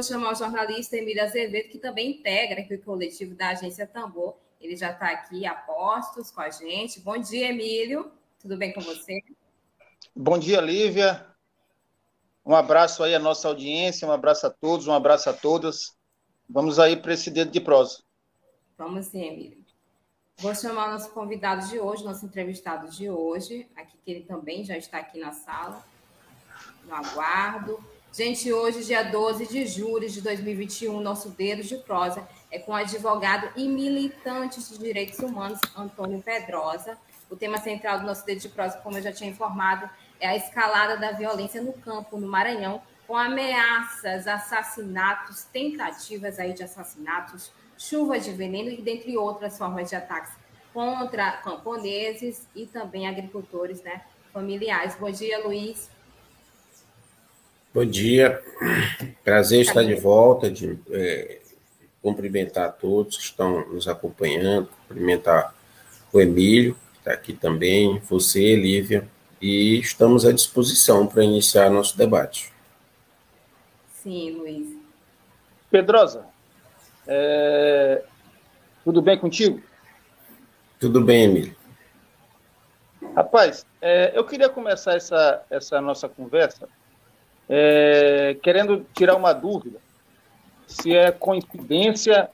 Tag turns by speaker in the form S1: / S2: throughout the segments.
S1: Vou chamar o jornalista Emílio Azevedo, que também integra aqui o coletivo da agência Tambor. Ele já está aqui a postos com a gente. Bom dia, Emílio. Tudo bem com você?
S2: Bom dia, Lívia. Um abraço aí à nossa audiência, um abraço a todos, um abraço a todas. Vamos aí para esse dedo de prosa.
S1: Vamos sim, Emílio. Vou chamar o nosso convidado de hoje, nosso entrevistado de hoje, aqui que ele também já está aqui na sala. No aguardo. Gente, hoje, dia 12 de julho de 2021, nosso Dedo de Prosa é com o advogado e militante de direitos humanos, Antônio Pedrosa. O tema central do nosso Dedo de Prosa, como eu já tinha informado, é a escalada da violência no campo, no Maranhão, com ameaças, assassinatos, tentativas aí de assassinatos, chuva de veneno e dentre outras formas de ataques contra camponeses e também agricultores né, familiares. Bom dia, Luiz.
S3: Bom dia, prazer estar de volta, de é, cumprimentar todos que estão nos acompanhando, cumprimentar o Emílio, que está aqui também, você, Lívia, e estamos à disposição para iniciar nosso debate.
S1: Sim, Luiz.
S2: Pedrosa, é... tudo bem contigo?
S3: Tudo bem, Emílio.
S2: Rapaz, é, eu queria começar essa, essa nossa conversa é, querendo tirar uma dúvida se é coincidência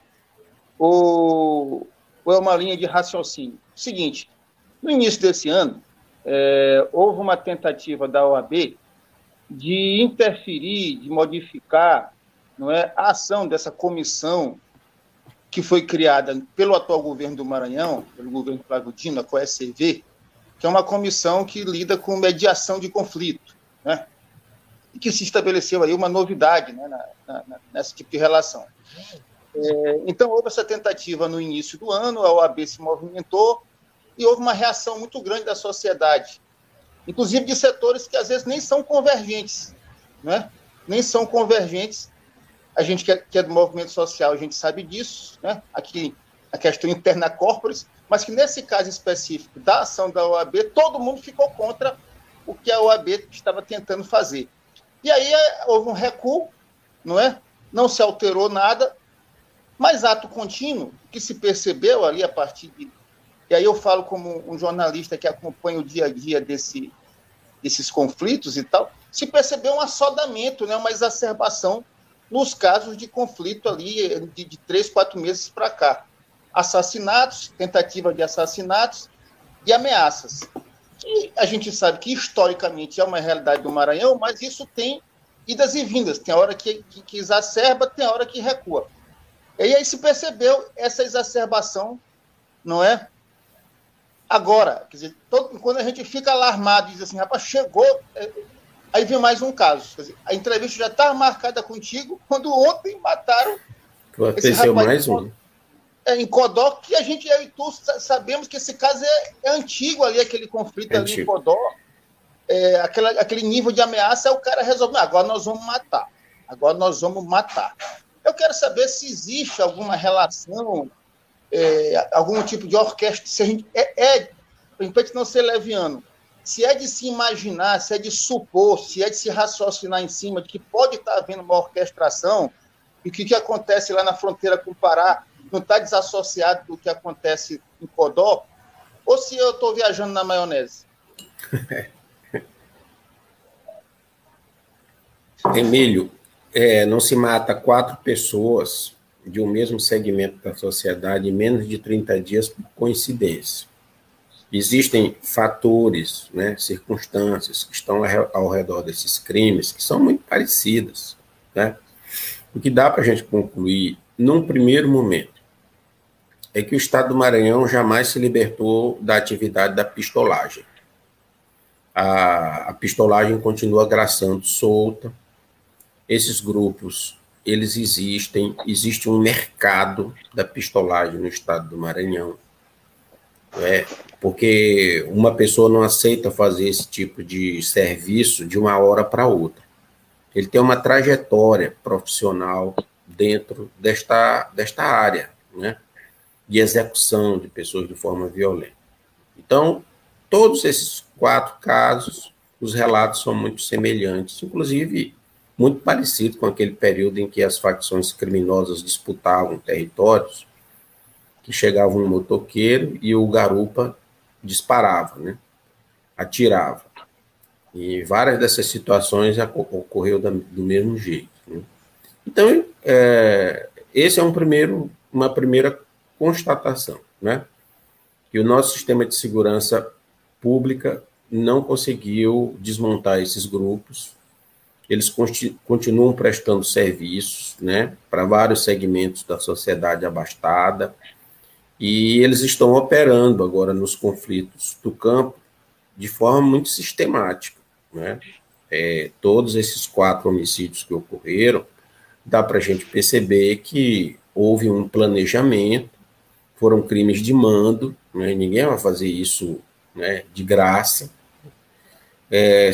S2: ou, ou, é uma linha de raciocínio. Seguinte, no início desse ano, é, houve uma tentativa da OAB de interferir, de modificar não é, a ação dessa comissão que foi criada pelo atual governo do Maranhão, pelo governo Flávio Dino, a COSCV, que é uma comissão que lida com mediação de conflito. Né? E que se estabeleceu aí uma novidade né, na, na, nesse tipo de relação. É, então, houve essa tentativa no início do ano, a OAB se movimentou e houve uma reação muito grande da sociedade, inclusive de setores que às vezes nem são convergentes, né? nem são convergentes. A gente que é, que é do movimento social, a gente sabe disso, né? aqui a questão interna corporis, mas que nesse caso específico da ação da OAB, todo mundo ficou contra o que a OAB estava tentando fazer. E aí é, houve um recuo, não é? Não se alterou nada, mas ato contínuo, que se percebeu ali a partir de. E aí eu falo como um jornalista que acompanha o dia a dia desse, desses conflitos e tal, se percebeu um assodamento, né, uma exacerbação nos casos de conflito ali de, de três, quatro meses para cá. Assassinatos, tentativa de assassinatos e ameaças que a gente sabe que historicamente é uma realidade do Maranhão, mas isso tem idas e vindas. Tem hora que, que, que exacerba, tem hora que recua. E aí se percebeu essa exacerbação, não é? Agora, quer dizer, todo, quando a gente fica alarmado e diz assim, rapaz, chegou, é, aí vem mais um caso. Dizer, a entrevista já está marcada contigo, quando ontem mataram.
S3: Aconteceu mais um
S2: em Codó, que a gente, eu e tu, sabemos que esse caso é, é antigo ali, aquele conflito é ali antigo. em Codó. É, aquela, aquele nível de ameaça é o cara resolver, agora nós vamos matar. Agora nós vamos matar. Eu quero saber se existe alguma relação, é, algum tipo de orquestra, se a gente, é, é para gente não ser leviano, se é de se imaginar, se é de supor, se é de se raciocinar em cima de que pode estar havendo uma orquestração, e o que, que acontece lá na fronteira com o Pará, não está desassociado do que acontece em Codó, ou se eu estou viajando na maionese?
S3: Emílio, é, não se mata quatro pessoas de um mesmo segmento da sociedade em menos de 30 dias por coincidência. Existem fatores, né, circunstâncias que estão ao redor desses crimes que são muito parecidas. Né? O que dá para a gente concluir, num primeiro momento, é que o Estado do Maranhão jamais se libertou da atividade da pistolagem. a, a pistolagem continua graçando solta. Esses grupos, eles existem, existe um mercado da pistolagem no estado do Maranhão. É, porque uma pessoa não aceita fazer esse tipo de serviço de uma hora para outra. Ele tem uma trajetória profissional dentro desta, desta área, né? De execução de pessoas de forma violenta. Então, todos esses quatro casos, os relatos são muito semelhantes, inclusive muito parecido com aquele período em que as facções criminosas disputavam territórios, que chegava um motoqueiro e o garupa disparava, né? atirava. E várias dessas situações ocorreu do mesmo jeito. Né? Então, é, esse é um primeiro, uma primeira constatação, né? Que o nosso sistema de segurança pública não conseguiu desmontar esses grupos. Eles continuam prestando serviços, né, para vários segmentos da sociedade abastada, e eles estão operando agora nos conflitos do campo de forma muito sistemática, né? É, todos esses quatro homicídios que ocorreram, dá para a gente perceber que houve um planejamento, foram crimes de mando, né? ninguém vai fazer isso né, de graça. É,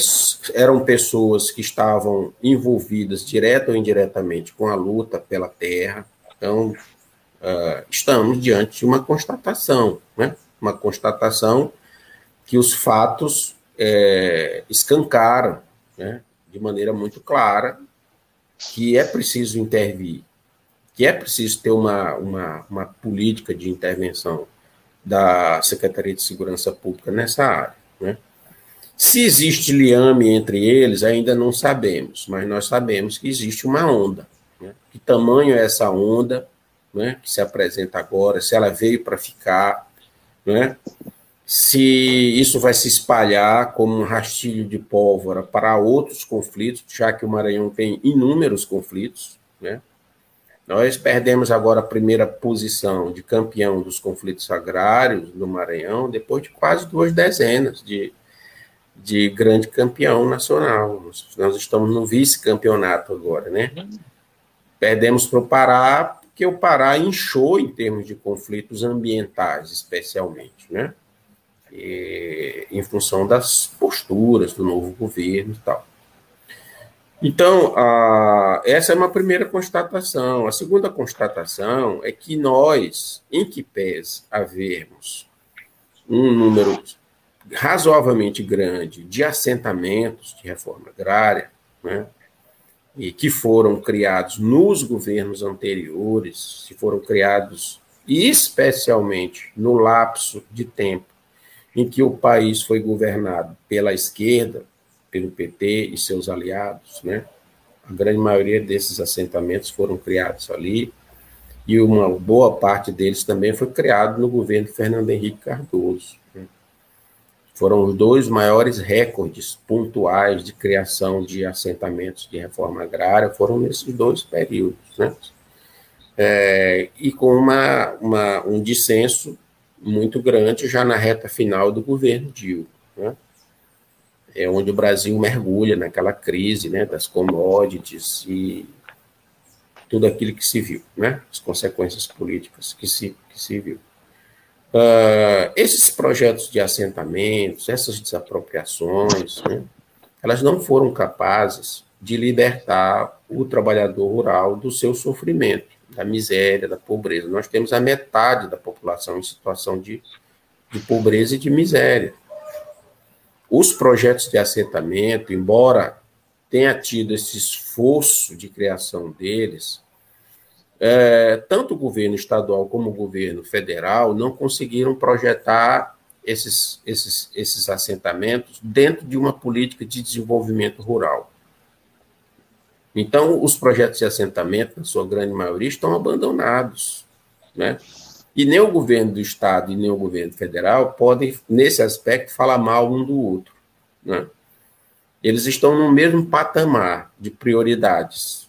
S3: eram pessoas que estavam envolvidas direta ou indiretamente com a luta pela terra. Então, uh, estamos diante de uma constatação, né? uma constatação que os fatos é, escancaram né? de maneira muito clara que é preciso intervir, que é preciso ter uma, uma, uma política de intervenção da Secretaria de Segurança Pública nessa área. Né? Se existe liame entre eles, ainda não sabemos, mas nós sabemos que existe uma onda. Né? Que tamanho é essa onda né, que se apresenta agora? Se ela veio para ficar? Né? Se isso vai se espalhar como um rastilho de pólvora para outros conflitos, já que o Maranhão tem inúmeros conflitos, né? Nós perdemos agora a primeira posição de campeão dos conflitos agrários do Maranhão, depois de quase duas dezenas de, de grande campeão nacional. Nós, nós estamos no vice-campeonato agora, né? Perdemos para o Pará, porque o Pará inchou em termos de conflitos ambientais, especialmente, né? E, em função das posturas do novo governo e tal. Então, a, essa é uma primeira constatação. A segunda constatação é que nós, em que pese havermos um número razoavelmente grande de assentamentos de reforma agrária, né, e que foram criados nos governos anteriores, se foram criados especialmente no lapso de tempo em que o país foi governado pela esquerda, pelo PT e seus aliados, né? A grande maioria desses assentamentos foram criados ali e uma boa parte deles também foi criado no governo Fernando Henrique Cardoso. Né? Foram os dois maiores recordes pontuais de criação de assentamentos de reforma agrária, foram nesses dois períodos, né? É, e com uma, uma, um dissenso muito grande já na reta final do governo Dilma. Né? É onde o Brasil mergulha naquela crise né, das commodities e tudo aquilo que se viu, né, as consequências políticas que se, que se viu. Uh, esses projetos de assentamentos, essas desapropriações, né, elas não foram capazes de libertar o trabalhador rural do seu sofrimento, da miséria, da pobreza. Nós temos a metade da população em situação de, de pobreza e de miséria. Os projetos de assentamento, embora tenha tido esse esforço de criação deles, é, tanto o governo estadual como o governo federal não conseguiram projetar esses, esses, esses assentamentos dentro de uma política de desenvolvimento rural. Então, os projetos de assentamento, na sua grande maioria, estão abandonados. Né? E nem o governo do Estado e nem o governo federal podem, nesse aspecto, falar mal um do outro. Né? Eles estão no mesmo patamar de prioridades.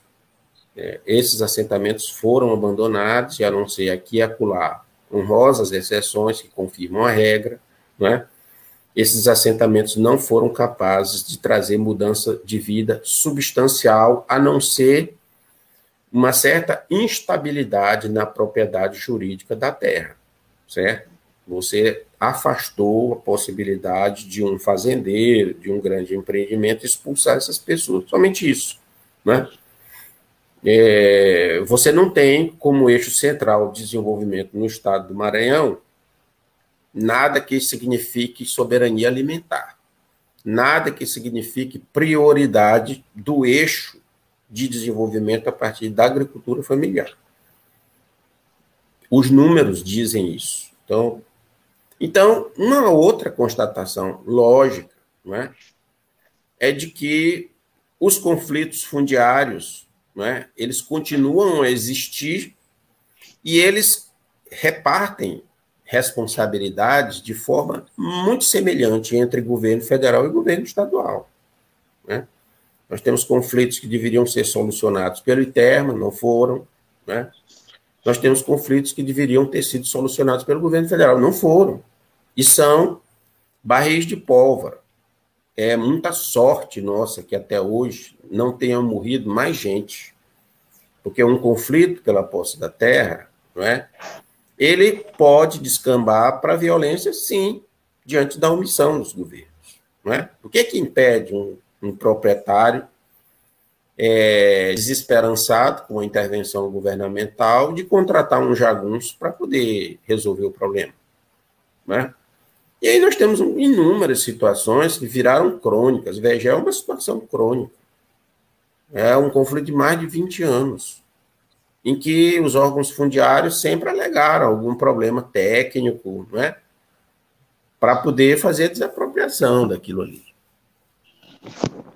S3: É, esses assentamentos foram abandonados, e a não ser aqui e acolá, honrosas exceções que confirmam a regra, né? esses assentamentos não foram capazes de trazer mudança de vida substancial, a não ser uma certa instabilidade na propriedade jurídica da terra, certo? Você afastou a possibilidade de um fazendeiro, de um grande empreendimento expulsar essas pessoas, somente isso, né? É, você não tem como eixo central de desenvolvimento no estado do Maranhão nada que signifique soberania alimentar, nada que signifique prioridade do eixo de desenvolvimento a partir da agricultura familiar. Os números dizem isso. Então, então uma outra constatação lógica não é, é de que os conflitos fundiários não é, eles continuam a existir e eles repartem responsabilidades de forma muito semelhante entre governo federal e governo estadual. Né? Nós temos conflitos que deveriam ser solucionados pelo ITERMA, não foram. Né? Nós temos conflitos que deveriam ter sido solucionados pelo governo federal, não foram. E são barris de pólvora. É muita sorte nossa que até hoje não tenha morrido mais gente. Porque um conflito pela posse da terra, não é? ele pode descambar para violência, sim, diante da omissão dos governos. Não é? O que, é que impede um, um proprietário é, desesperançado com a intervenção governamental de contratar um jagunço para poder resolver o problema? Não é? E aí nós temos inúmeras situações que viraram crônicas. Veja, é uma situação crônica. É um conflito de mais de 20 anos em que os órgãos fundiários sempre alegaram algum problema técnico, não é? Para poder fazer a desapropriação daquilo ali.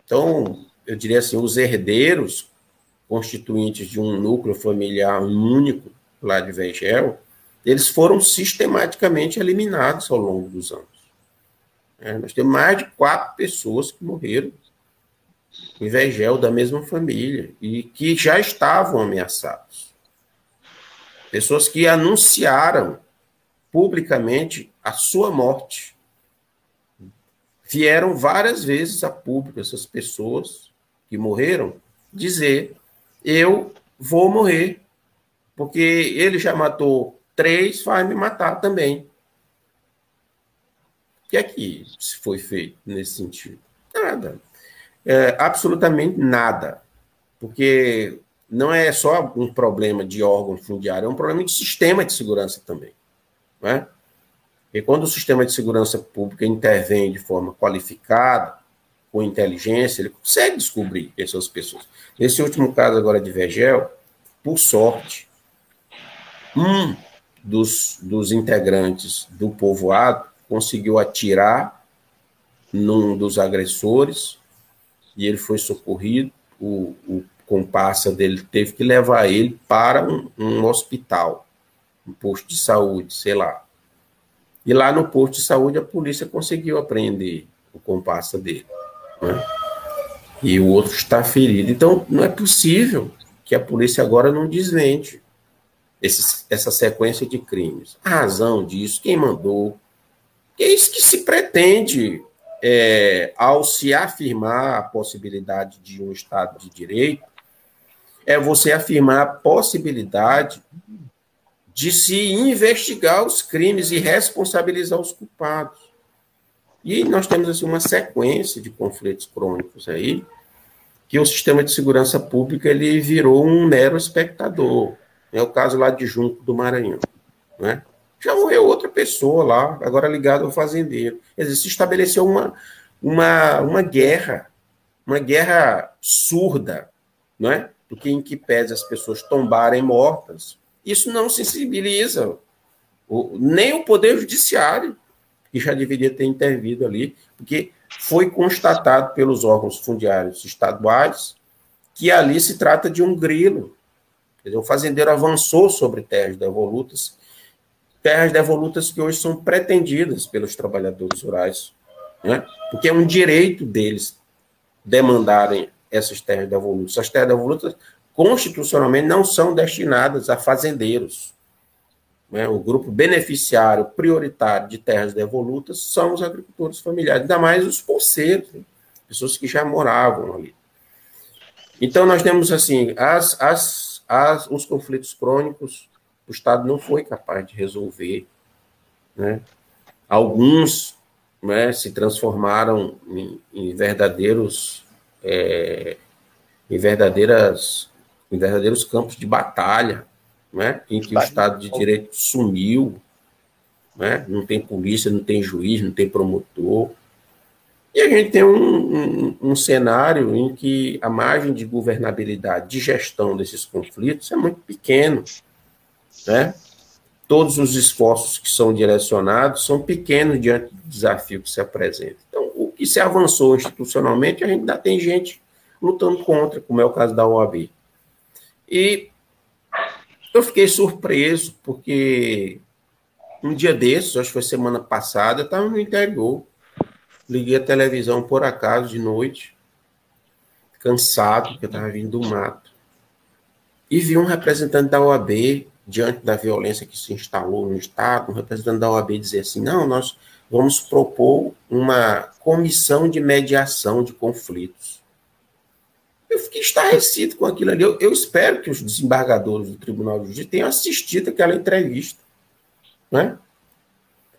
S3: Então, eu diria assim, os herdeiros constituintes de um núcleo familiar único lá de Vegel, eles foram sistematicamente eliminados ao longo dos anos. É, nós temos mais de quatro pessoas que morreram em Vegel da mesma família e que já estavam ameaçados. Pessoas que anunciaram publicamente a sua morte. Vieram várias vezes a público essas pessoas que morreram dizer: eu vou morrer, porque ele já matou três, vai me matar também. O que é que foi feito nesse sentido? Nada é, absolutamente nada, porque não é só um problema de órgão fundiário, é um problema de sistema de segurança também. Né? E quando o sistema de segurança pública intervém de forma qualificada, com inteligência, ele consegue descobrir essas pessoas. Nesse último caso agora de Vegel, por sorte, um dos, dos integrantes do povoado conseguiu atirar num dos agressores, e ele foi socorrido. O, o comparsa dele teve que levar ele para um, um hospital, um posto de saúde, sei lá. E lá no posto de saúde a polícia conseguiu apreender o comparsa dele. Né? E o outro está ferido. Então, não é possível que a polícia agora não desmente esse, essa sequência de crimes. A razão disso, quem mandou. É isso que se pretende é, ao se afirmar a possibilidade de um Estado de Direito, é você afirmar a possibilidade de se investigar os crimes e responsabilizar os culpados. E nós temos assim, uma sequência de conflitos crônicos aí, que o sistema de segurança pública ele virou um mero espectador. É o caso lá de Junco do Maranhão. Né? já morreu outra pessoa lá, agora ligado ao fazendeiro. Quer dizer, se estabeleceu uma, uma, uma guerra, uma guerra surda, não é? Porque em que pese as pessoas tombarem mortas, isso não sensibiliza o, nem o Poder Judiciário, que já deveria ter intervido ali, porque foi constatado pelos órgãos fundiários estaduais que ali se trata de um grilo. O fazendeiro avançou sobre terras devolutas terras devolutas que hoje são pretendidas pelos trabalhadores rurais, né? porque é um direito deles demandarem essas terras devolutas. As terras devolutas, constitucionalmente, não são destinadas a fazendeiros. né, o grupo beneficiário prioritário de terras devolutas são os agricultores familiares, ainda mais os poceiros, né, pessoas que já moravam ali. Então, nós temos, assim, as, as, as, os conflitos crônicos, o Estado não foi capaz de resolver. Né? Alguns né, se transformaram em, em verdadeiros é, em verdadeiras em verdadeiros campos de batalha, né, em que o Estado de Direito sumiu, né, não tem polícia, não tem juiz, não tem promotor. E a gente tem um, um, um, cenário em que a margem de governabilidade, de gestão desses conflitos é muito pequeno. Né? Todos os esforços que são direcionados são pequenos diante do desafio que se apresenta. Então, o que se avançou institucionalmente, a gente ainda tem gente lutando contra, como é o caso da OAB. E eu fiquei surpreso, porque um dia desses, acho que foi semana passada, eu estava no interior, liguei a televisão por acaso de noite, cansado, porque eu estava vindo do mato, e vi um representante da OAB, diante da violência que se instalou no Estado, um representante da OAB dizer assim: não, nós vamos propor uma comissão de mediação de conflitos. Eu fiquei estarrecido com aquilo ali. Eu, eu, espero que os desembargadores do Tribunal de Justiça tenham assistido aquela entrevista. Né?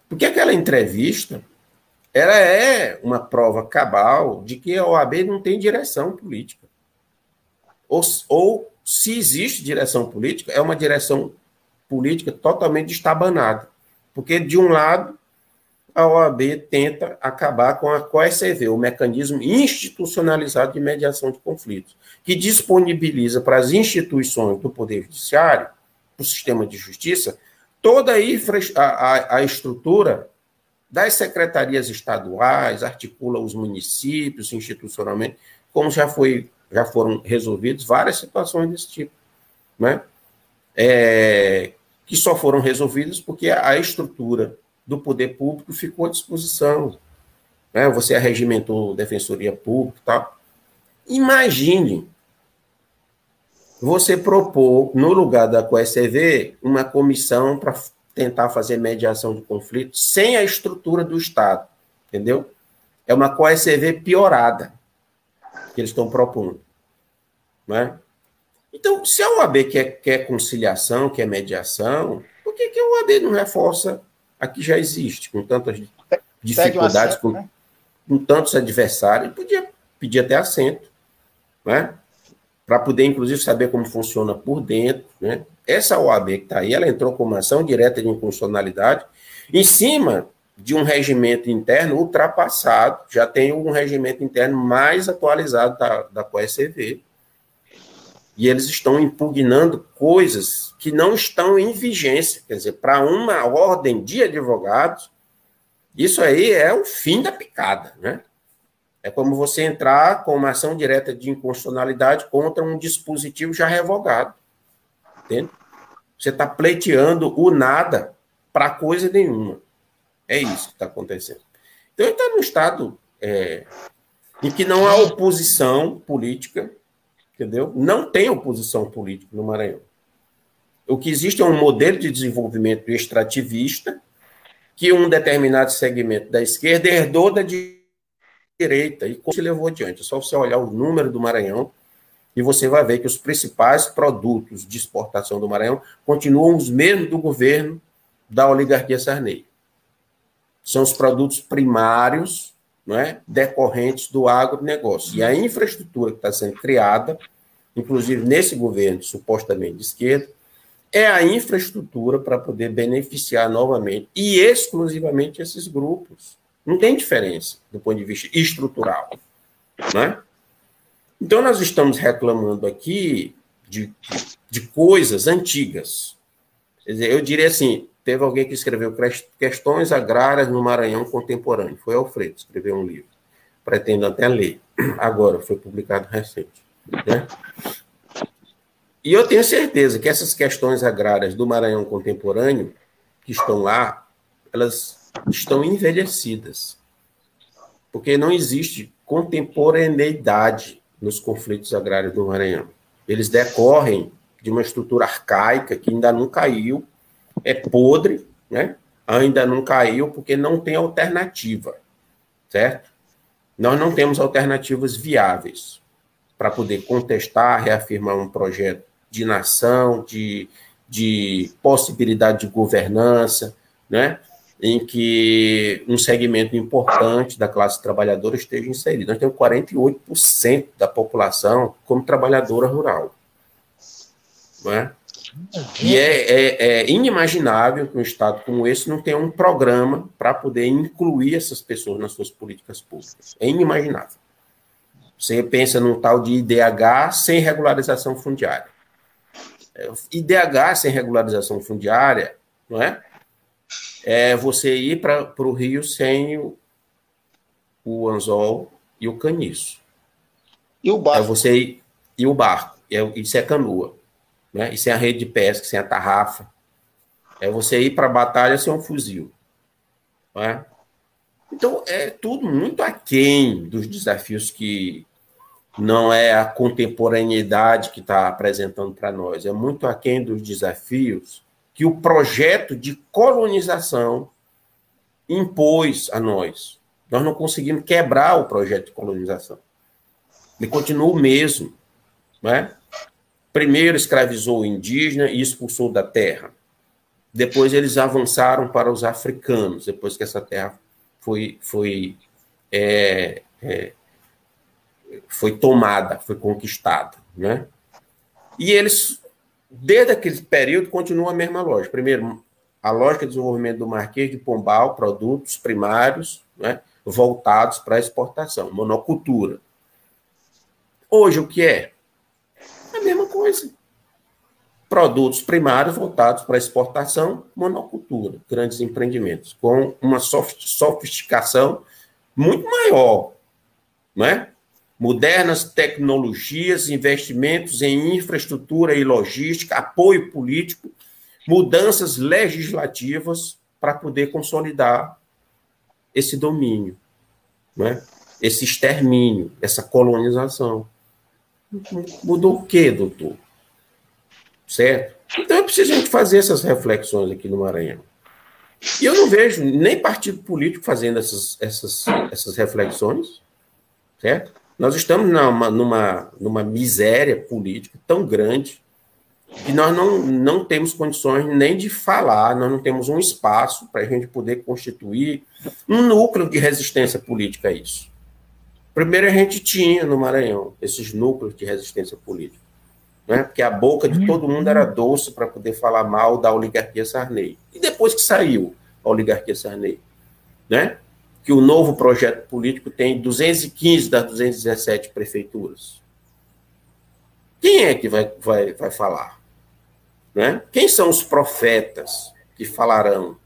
S3: Porque aquela entrevista ela é uma prova cabal de que a OAB não tem direção política. Ou, ou se existe direção política, é uma direção política totalmente estabanada. Porque, de um lado, a OAB tenta acabar com a COECV, o mecanismo institucionalizado de mediação de conflitos, que disponibiliza para as instituições do Poder Judiciário, o sistema de justiça, toda a, a, a estrutura das secretarias estaduais, articula os municípios institucionalmente, como já, foi, já foram resolvidas várias situações desse tipo, né? É, que só foram resolvidas porque a estrutura do poder público ficou à disposição. Né? Você arregimentou defensoria pública e tal. Imagine você propor, no lugar da COSCV, uma comissão para tentar fazer mediação de conflito sem a estrutura do Estado, entendeu? É uma COSCV piorada que eles estão propondo. Né? Então, se a OAB quer, quer conciliação, quer mediação, por que, que a OAB não reforça a que já existe, com tantas dificuldades, com, né? com tantos adversários, podia pedir até assento, né? para poder, inclusive, saber como funciona por dentro. Né? Essa OAB que está aí, ela entrou com uma ação direta de inconstitucionalidade em cima de um regimento interno ultrapassado, já tem um regimento interno mais atualizado da, da COECV, e eles estão impugnando coisas que não estão em vigência. Quer dizer, para uma ordem de advogados, isso aí é o fim da picada, né? É como você entrar com uma ação direta de inconstitucionalidade contra um dispositivo já revogado. Entende? Você está pleiteando o nada para coisa nenhuma. É isso que está acontecendo. Então, ele está num estado é, em que não há oposição política, entendeu? Não tem oposição política no Maranhão. O que existe é um modelo de desenvolvimento extrativista que um determinado segmento da esquerda herdou da direita e se levou adiante. É só você olhar o número do Maranhão e você vai ver que os principais produtos de exportação do Maranhão continuam os mesmos do governo da oligarquia Sarney. São os produtos primários é, decorrentes do agronegócio. E a infraestrutura que está sendo criada, inclusive nesse governo supostamente de esquerda, é a infraestrutura para poder beneficiar novamente e exclusivamente esses grupos. Não tem diferença do ponto de vista estrutural. Né? Então, nós estamos reclamando aqui de, de coisas antigas. Quer dizer, eu diria assim: teve alguém que escreveu Questões Agrárias no Maranhão Contemporâneo. Foi Alfredo, escreveu um livro. Pretendo até ler. Agora, foi publicado recente. Né? E eu tenho certeza que essas questões agrárias do Maranhão Contemporâneo, que estão lá, elas estão envelhecidas. Porque não existe contemporaneidade nos conflitos agrários do Maranhão. Eles decorrem de uma estrutura arcaica que ainda não caiu é podre, né? ainda não caiu porque não tem alternativa, certo? Nós não temos alternativas viáveis para poder contestar, reafirmar um projeto de nação, de, de possibilidade de governança, né? em que um segmento importante da classe trabalhadora esteja inserido. Nós temos 48% da população como trabalhadora rural. Não é? E é, é, é, inimaginável que um Estado como esse não tenha um programa para poder incluir essas pessoas nas suas políticas públicas. É inimaginável. Você pensa num tal de IDH sem regularização fundiária. É, IDH sem regularização fundiária, não é? É você ir para o Rio sem o, o anzol e o caniço.
S2: E o barco?
S3: É você ir, e o barco. É, isso é canoa né? E sem a rede de pesca, sem a tarrafa. É você ir para a batalha sem um fuzil. Né? Então, é tudo muito aquém dos desafios que não é a contemporaneidade que está apresentando para nós, é muito aquém dos desafios que o projeto de colonização impôs a nós. Nós não conseguimos quebrar o projeto de colonização. Ele continua o mesmo. Né? Primeiro escravizou o indígena e expulsou da terra. Depois eles avançaram para os africanos, depois que essa terra foi, foi, é, é, foi tomada, foi conquistada. Né? E eles, desde aquele período, continuam a mesma lógica. Primeiro, a lógica de desenvolvimento do Marquês de Pombal, produtos primários né, voltados para exportação, monocultura. Hoje, o que é? Coisa. Produtos primários voltados para exportação, monocultura, grandes empreendimentos, com uma sofisticação muito maior, não é? Modernas tecnologias, investimentos em infraestrutura e logística, apoio político, mudanças legislativas para poder consolidar esse domínio, não é? esse extermínio, essa colonização. Mudou o quê, doutor? Certo? Então é preciso a gente fazer essas reflexões aqui no Maranhão. E eu não vejo nem partido político fazendo essas, essas, essas reflexões, certo? Nós estamos numa, numa, numa miséria política tão grande que nós não, não temos condições nem de falar, nós não temos um espaço para a gente poder constituir um núcleo de resistência política a isso. Primeiro a gente tinha no Maranhão esses núcleos de resistência política, né? porque a boca de todo mundo era doce para poder falar mal da oligarquia Sarney. E depois que saiu a oligarquia Sarney, né? que o novo projeto político tem 215 das 217 prefeituras. Quem é que vai, vai, vai falar? Né? Quem são os profetas que falarão?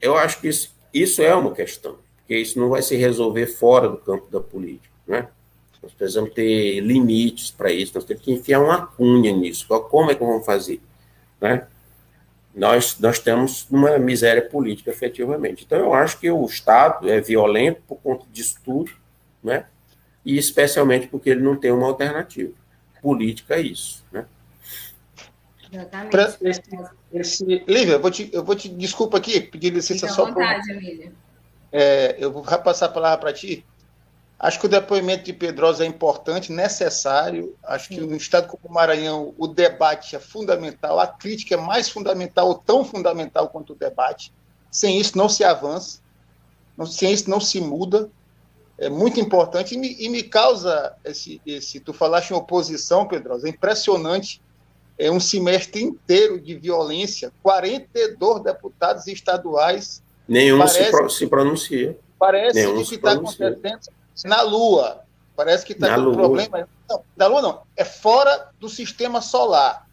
S3: Eu acho que isso, isso é uma questão porque isso não vai se resolver fora do campo da política, né? Nós precisamos ter limites para isso, nós temos que enfiar uma cunha nisso. Como é que vamos fazer? Né? Nós, nós temos uma miséria política, efetivamente. Então, eu acho que o Estado é violento por conta disso tudo, né? e especialmente porque ele não tem uma alternativa. Política é isso. Né?
S2: Exatamente. Pra esse, esse... Lívia, eu vou te, eu vou te desculpa aqui, pedir licença Fica só
S1: para.
S2: É, eu vou passar a palavra para ti. Acho que o depoimento de Pedrosa é importante, necessário. Acho que no estado como o Maranhão o debate é fundamental, a crítica é mais fundamental, ou tão fundamental quanto o debate. Sem isso não se avança, sem isso não se muda. É muito importante e me, e me causa esse, esse. Tu falaste em oposição, Pedrosa, é impressionante. É um semestre inteiro de violência, 42 deputados estaduais
S3: Nenhum parece, se, se, pronuncia.
S2: Parece Nenhum que está acontecendo na Lua. Parece que está com problema. Não, na Lua não. É fora do sistema solar.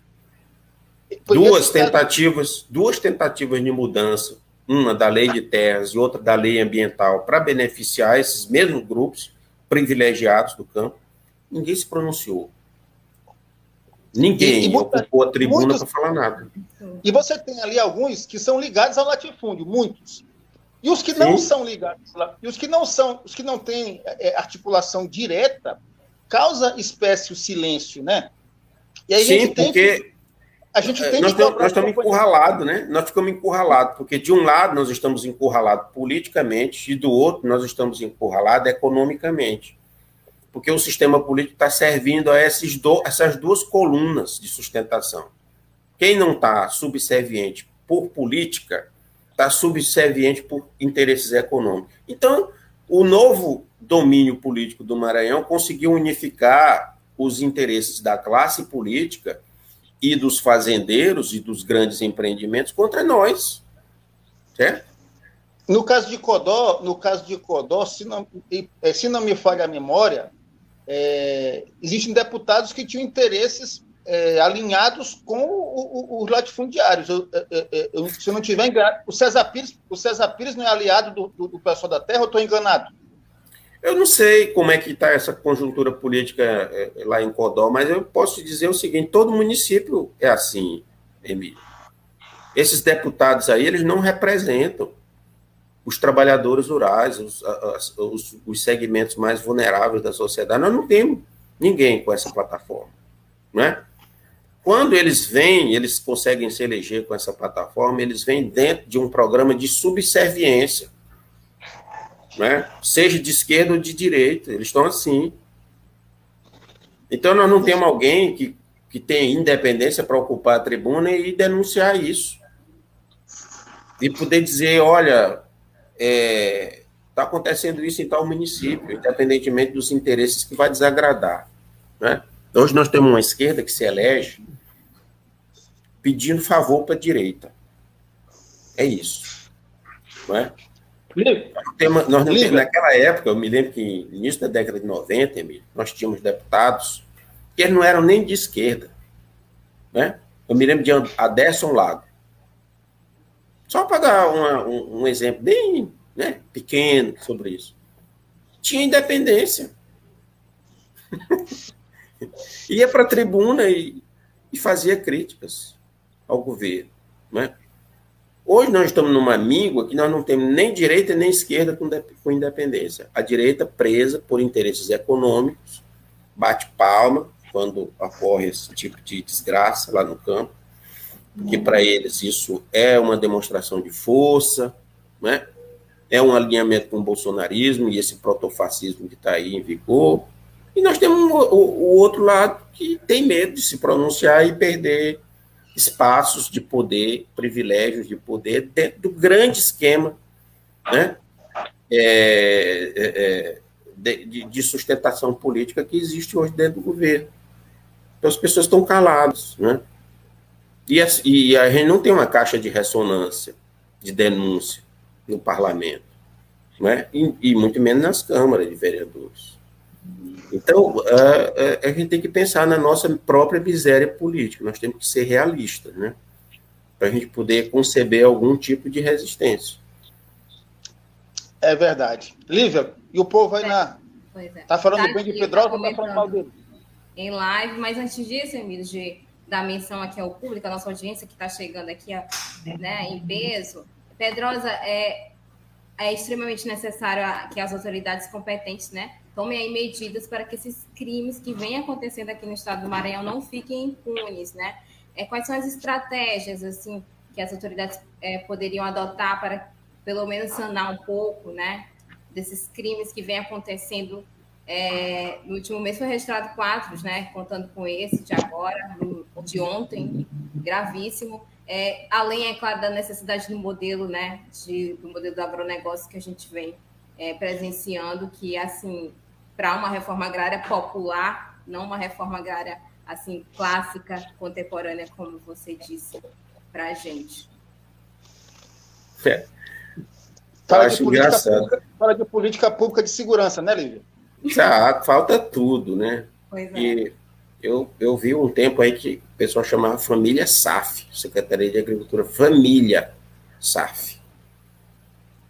S3: duas tentativas, duas tentativas de mudança, uma da lei de terras e outra da lei ambiental, para beneficiar esses mesmos grupos privilegiados do campo. Ninguém se pronunciou. Ninguém e, e ocupou a tribuna para falar nada.
S2: E você tem ali alguns que são ligados ao latifúndio, muitos. E os que Sim. não são ligados, e os que não são, os que não têm é, articulação direta, causa espécie o silêncio, né?
S3: E aí Sim, porque que...
S2: a gente tem
S3: nós nós estamos encurralados, né? Nós ficamos encurralados, porque de um lado nós estamos encurralados politicamente e do outro nós estamos encurralados economicamente. Porque o sistema político está servindo a esses do, essas duas colunas de sustentação. Quem não está subserviente por política, está subserviente por interesses econômicos. Então, o novo domínio político do Maranhão conseguiu unificar os interesses da classe política e dos fazendeiros e dos grandes empreendimentos contra nós. Certo?
S2: No caso de Codó, no caso de Codó, se não, eh, se não me falha a memória, é, existem deputados que tinham interesses é, alinhados com os latifundiários. Eu, eu, eu, se eu não tiver enganado, o César Pires, o César Pires não é aliado do, do, do pessoal da terra, ou estou enganado?
S3: Eu não sei como é que está essa conjuntura política é, lá em Codó, mas eu posso dizer o seguinte: todo município é assim, Emílio. Esses deputados aí, eles não representam os trabalhadores rurais, os, os, os segmentos mais vulneráveis da sociedade. Nós não temos ninguém com essa plataforma, né? Quando eles vêm, eles conseguem se eleger com essa plataforma, eles vêm dentro de um programa de subserviência né? seja de esquerda ou de direita, eles estão assim. Então, nós não temos alguém que, que tem independência para ocupar a tribuna e denunciar isso. E poder dizer: olha, é, tá acontecendo isso em tal município, independentemente dos interesses que vai desagradar. Né? Hoje nós temos uma esquerda que se elege pedindo favor para a direita. É isso. Não é? nós não temos, naquela época, eu me lembro que no início da década de 90, Emílio, nós tínhamos deputados que não eram nem de esquerda. Né? Eu me lembro de Aderson Lago. Só para dar uma, um, um, exemplo bem né, pequeno sobre isso. Tinha independência. Ia para a tribuna e, e fazia críticas ao governo. Né? Hoje nós estamos numa míngua que nós não temos nem direita nem esquerda com, com independência. A direita presa por interesses econômicos, bate palma quando ocorre esse tipo de desgraça lá no campo, porque para eles isso é uma demonstração de força, né? é um alinhamento com o bolsonarismo e esse protofascismo que está aí em vigor. E nós temos o, o, o outro lado que tem medo de se pronunciar e perder espaços de poder, privilégios de poder, dentro do grande esquema né, é, é, é de, de, sustentação política que existe hoje dentro do governo. Então as pessoas estão caladas. Né? E, a, e a gente não tem uma caixa de ressonância, de denúncia no parlamento, né? e, e muito menos nas câmaras de vereadores. Então, a, a, a, gente tem que pensar na nossa própria miséria política, nós temos que ser realistas, né? Para a gente poder conceber algum tipo de resistência.
S2: É verdade. Lívia, e o povo aí é, na. Pois é. Tá falando tá bem de Pedrosa ou tá falando mal dele?
S1: Em live, mas antes disso, Emílio, de dar menção aqui ao público, a nossa audiência que está chegando aqui né, em peso. Pedrosa, é, é extremamente necessário que as autoridades competentes né, tomem aí medidas para que esses crimes que vêm acontecendo aqui no estado do Maranhão não fiquem impunes, né? É, quais são as estratégias, assim, que as autoridades é, poderiam adotar para, pelo menos, sanar um pouco, né, desses crimes que vêm acontecendo é, no último mês foi registrado quatro, né? Contando com esse de agora, de ontem, gravíssimo. É, além, é claro, da necessidade do modelo, né? De, do modelo do agronegócio que a gente vem é, presenciando, que assim para uma reforma agrária popular, não uma reforma agrária assim clássica, contemporânea, como você disse para a gente.
S2: É. Fala de, pública, fala de política pública de segurança, né, Lívia?
S3: Já, falta tudo, né? Pois é. E eu, eu vi um tempo aí que o pessoal chamava Família SAF, Secretaria de Agricultura, Família SAF.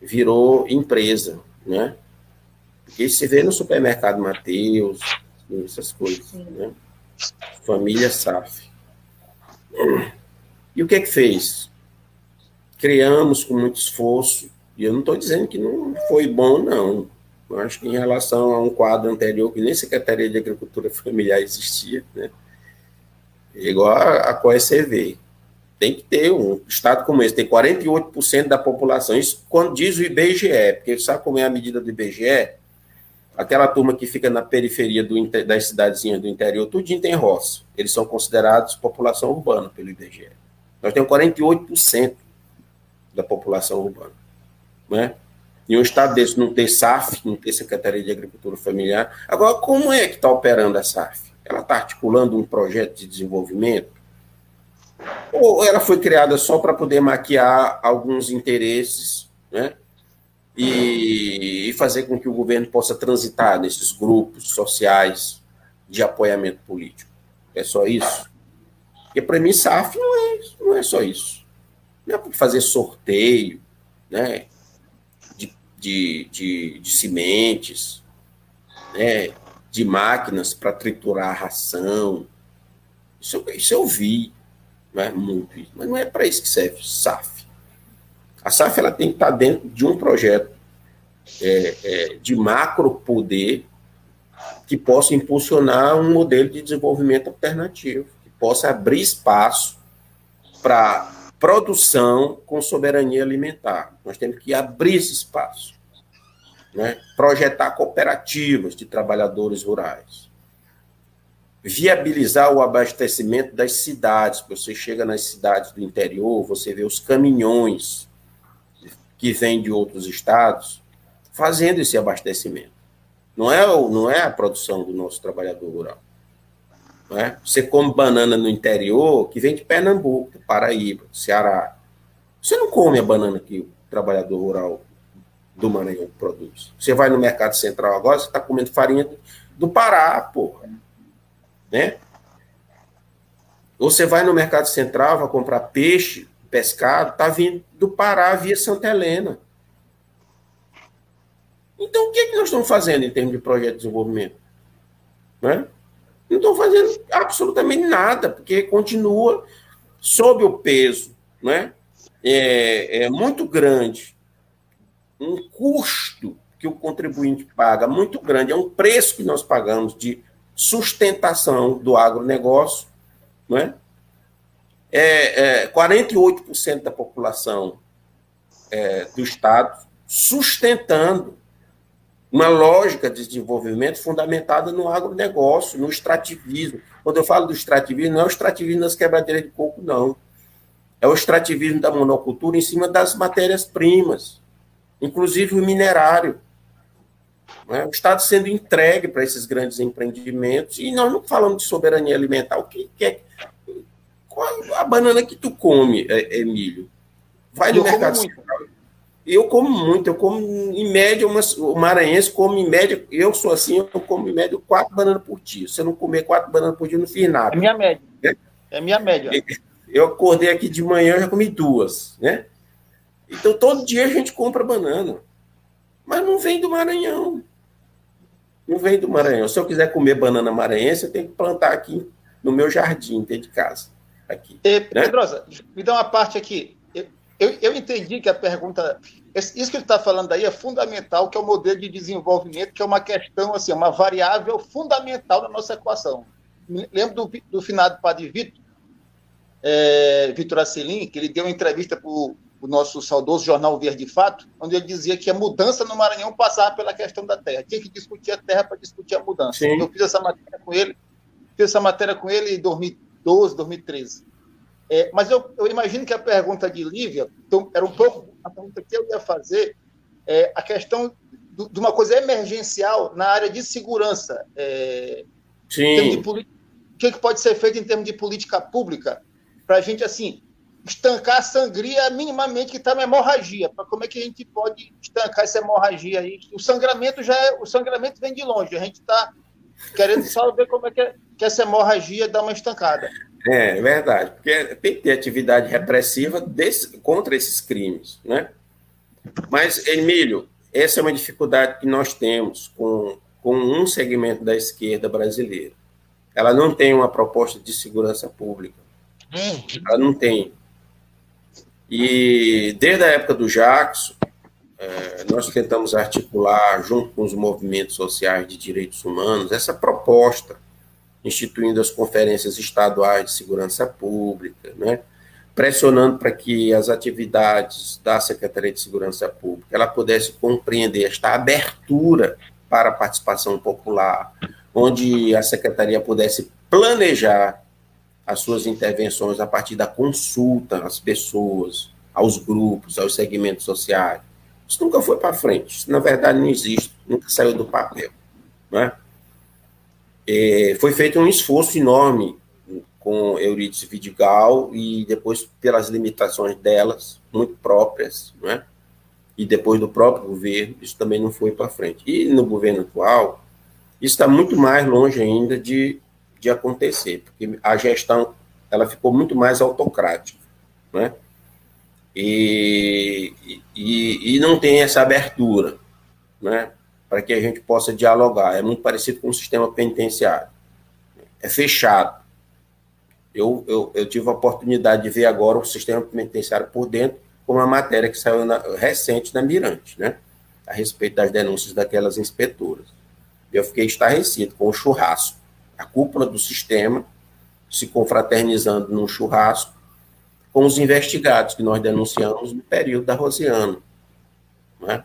S3: Virou empresa, né? Porque se vê no supermercado Mateus, essas coisas, né? Família SAF. E o que é que fez? Criamos com muito esforço, e eu não estou dizendo que não foi bom, não. Eu acho que em relação a um quadro anterior, que nem Secretaria de Agricultura Familiar existia, né? igual a, a COECV. Tem que ter um estado como esse, tem 48% da população. Isso quando diz o IBGE, porque sabe como é a medida do IBGE? Aquela turma que fica na periferia do, das cidadezinhas do interior, tudinho tem roça. Eles são considerados população urbana pelo IBGE. Nós temos 48% da população urbana. Né? E um estado desse não ter SAF, não ter Secretaria de Agricultura Familiar. Agora, como é que está operando a SAF? Ela está articulando um projeto de desenvolvimento? Ou ela foi criada só para poder maquiar alguns interesses, né? E, e fazer com que o governo possa transitar nesses grupos sociais de apoiamento político? É só isso? Porque para mim, SAF não é, não é só isso. Não é para fazer sorteio, né? De, de, de sementes, né, de máquinas para triturar a ração. Isso, isso eu vi, é muito mas não é para isso que serve SAF. A SAF ela tem que estar dentro de um projeto é, é, de macro poder que possa impulsionar um modelo de desenvolvimento alternativo, que possa abrir espaço para produção com soberania alimentar. Nós temos que abrir esse espaço né? projetar cooperativas de trabalhadores rurais, viabilizar o abastecimento das cidades. Você chega nas cidades do interior, você vê os caminhões que vêm de outros estados fazendo esse abastecimento. Não é, não é a produção do nosso trabalhador rural. Não é? Você come banana no interior que vem de Pernambuco, Paraíba, Ceará. Você não come a banana que o trabalhador rural do Maranhão produz. Você vai no mercado central agora, você está comendo farinha do Pará, porra. Né? Ou você vai no mercado central, vai comprar peixe, pescado, tá vindo do Pará via Santa Helena. Então, o que, é que nós estamos fazendo em termos de projeto de desenvolvimento? Né? Não estão fazendo absolutamente nada, porque continua sob o peso né? é, é muito grande um custo que o contribuinte paga muito grande, é um preço que nós pagamos de sustentação do agronegócio, não é? É, é 48% da população é, do Estado sustentando uma lógica de desenvolvimento fundamentada no agronegócio, no extrativismo. Quando eu falo do extrativismo, não é o extrativismo das quebradeiras de coco, não. É o extrativismo da monocultura em cima das matérias-primas inclusive o minerário. Né? O Estado sendo entregue para esses grandes empreendimentos, e nós não falamos de soberania alimentar. O que, que é. Qual a banana que tu come, é, Emílio? Vai no eu mercado central. Eu como muito, eu como em média, uma, o maranhense come em média, eu sou assim, eu como em média quatro bananas por dia. Se eu não comer quatro bananas por dia, eu não fiz nada.
S2: É minha média. É, é minha média.
S3: Eu acordei aqui de manhã, já comi duas, né? Então, todo dia a gente compra banana. Mas não vem do Maranhão. Não vem do Maranhão. Se eu quiser comer banana maranhense, eu tenho que plantar aqui no meu jardim, dentro de casa. Aqui,
S2: e, né? Pedrosa, me dá uma parte aqui. Eu, eu, eu entendi que a pergunta. Isso que ele está falando aí é fundamental, que é o modelo de desenvolvimento, que é uma questão, assim, uma variável fundamental da nossa equação. Me lembro do, do finado Padre Vitor, é, Vitor Acelim, que ele deu uma entrevista para o o nosso saudoso jornal Verde Fato, onde ele dizia que a mudança no Maranhão passava pela questão da terra. Tinha que discutir a terra para discutir a mudança. Sim. Eu fiz essa matéria com ele, fiz essa matéria com ele em 2012, 2013. É, mas eu, eu, imagino que a pergunta de Lívia, então, era um pouco a pergunta que eu ia fazer, é, a questão do, de uma coisa emergencial na área de segurança. É,
S3: Sim.
S2: De o que, que pode ser feito em termos de política pública para a gente, assim, estancar a sangria minimamente que está uma hemorragia. Para como é que a gente pode estancar essa hemorragia aí? O sangramento já é, o sangramento vem de longe. A gente está querendo só ver como é que, é, que essa hemorragia dá uma estancada.
S3: É, é verdade, porque tem que ter atividade repressiva desse, contra esses crimes, né? Mas, Emílio, essa é uma dificuldade que nós temos com, com um segmento da esquerda brasileira. Ela não tem uma proposta de segurança pública. Hum. Ela não tem. E desde a época do Jackson, é, nós tentamos articular, junto com os movimentos sociais de direitos humanos, essa proposta instituindo as conferências estaduais de segurança pública, né? pressionando para que as atividades da Secretaria de Segurança Pública ela pudesse compreender esta abertura para a participação popular, onde a secretaria pudesse planejar as suas intervenções a partir da consulta às pessoas, aos grupos, aos segmentos sociais. Isso nunca foi para frente, isso na verdade não existe, nunca saiu do papel. Né? Foi feito um esforço enorme com Eurídice Vidigal e depois pelas limitações delas, muito próprias, né? e depois do próprio governo, isso também não foi para frente. E no governo atual, isso está muito mais longe ainda de, de acontecer, porque a gestão ela ficou muito mais autocrática, né? E, e, e não tem essa abertura, né? Para que a gente possa dialogar. É muito parecido com o sistema penitenciário. É fechado. Eu, eu, eu tive a oportunidade de ver agora o sistema penitenciário por dentro, com uma matéria que saiu na, recente na Mirante, né? A respeito das denúncias daquelas inspetoras. Eu fiquei estarrecido com o churrasco. A cúpula do sistema se confraternizando num churrasco com os investigados que nós denunciamos no período da Rosiana. Né?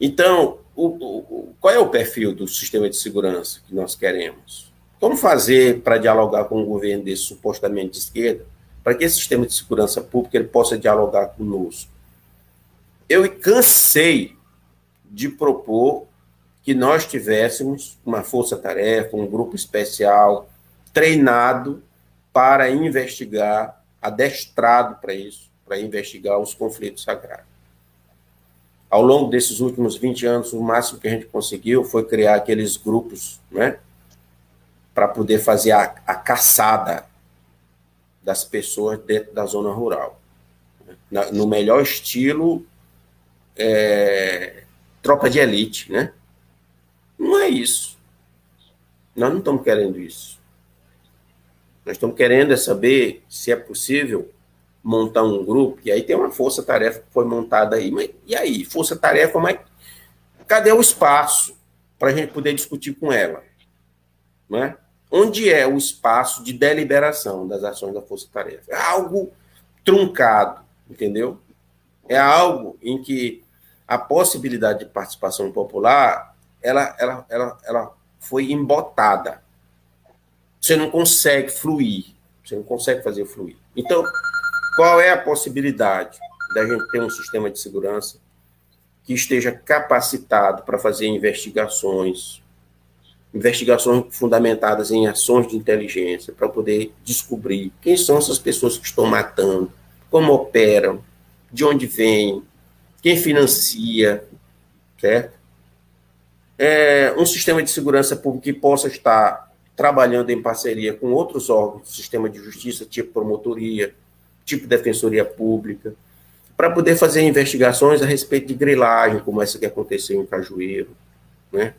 S3: Então, o, o, qual é o perfil do sistema de segurança que nós queremos? Como fazer para dialogar com um governo desse supostamente de esquerda para que esse sistema de segurança pública ele possa dialogar conosco. Eu cansei de propor que nós tivéssemos uma força-tarefa, um grupo especial, treinado para investigar, adestrado para isso, para investigar os conflitos agrários. Ao longo desses últimos 20 anos, o máximo que a gente conseguiu foi criar aqueles grupos, né, para poder fazer a, a caçada das pessoas dentro da zona rural. Na, no melhor estilo é, tropa de elite, né? Não é isso. Nós não estamos querendo isso. Nós estamos querendo é saber se é possível montar um grupo, e aí tem uma força-tarefa que foi montada aí. Mas, e aí, força-tarefa, mas cadê o espaço para a gente poder discutir com ela? Não é? onde é o espaço de deliberação das ações da força-tarefa. É algo truncado, entendeu? É algo em que a possibilidade de participação popular ela, ela, ela, ela foi embotada. Você não consegue fluir, você não consegue fazer fluir. Então, qual é a possibilidade da gente ter um sistema de segurança que esteja capacitado para fazer investigações, investigações fundamentadas em ações de inteligência para poder descobrir quem são essas pessoas que estão matando, como operam, de onde vêm, quem financia, certo? É um sistema de segurança pública que possa estar trabalhando em parceria com outros órgãos do sistema de justiça, tipo promotoria, tipo defensoria pública, para poder fazer investigações a respeito de grilagem, como essa que aconteceu em Cajueiro, né?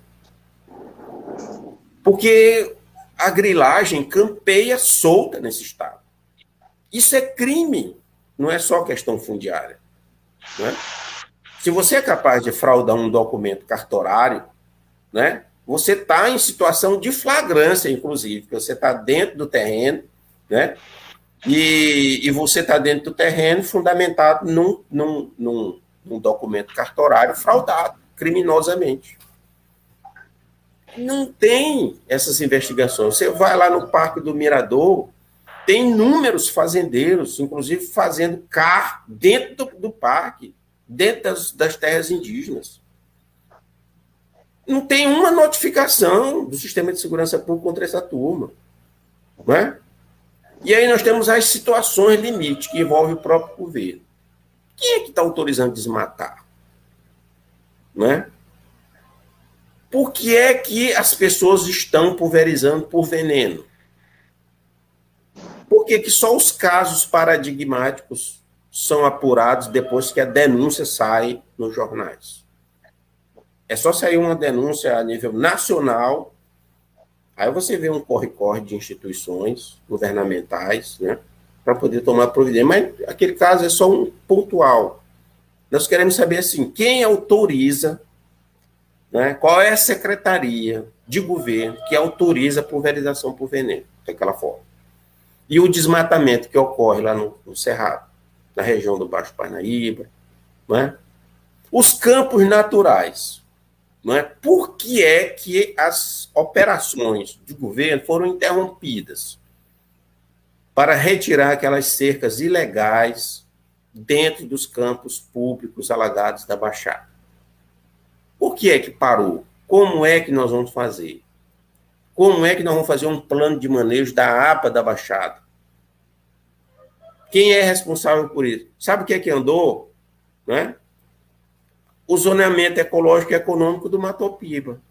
S3: Porque a grilagem campeia solta nesse estado. Isso é crime, não é só questão fundiária. Né? Se você é capaz de fraudar um documento cartorário, né, você está em situação de flagrância, inclusive, você está dentro do terreno, né, e, e você está dentro do terreno fundamentado num, num, num, num documento cartorário fraudado, criminosamente não tem essas investigações. Você vai lá no Parque do Mirador, tem inúmeros fazendeiros, inclusive fazendo car dentro do, do parque, dentro das, das, terras indígenas. Não tem uma notificação do sistema de segurança pública contra essa turma. Não é? E aí nós temos as situações limite que envolvem o próprio governo. Quem é que está autorizando desmatar? Não é? Por que é que as pessoas estão pulverizando por veneno? Por que, que só os casos paradigmáticos são apurados depois que a denúncia sai nos jornais? É só sair uma denúncia a nível nacional, aí você vê um corre-corre de instituições governamentais, né, para poder tomar providência. Mas aquele caso é só um pontual. Nós queremos saber assim, quem autoriza Né? Qual é a secretaria de governo que autoriza a pulverização por veneno, daquela forma? E o desmatamento que ocorre lá no, no Cerrado, na região do Baixo Parnaíba, né? Os campos naturais, é? Por que é que as operações de governo foram interrompidas? Para retirar aquelas cercas ilegais dentro dos campos públicos alagados da Baixada. Por que é que parou? Como é que nós vamos fazer? Como é que nós vamos fazer um plano de manejo da APA da Baixada? Quem é responsável por isso? Sabe o que é que andou? Né? O zoneamento ecológico e econômico do Matopiba.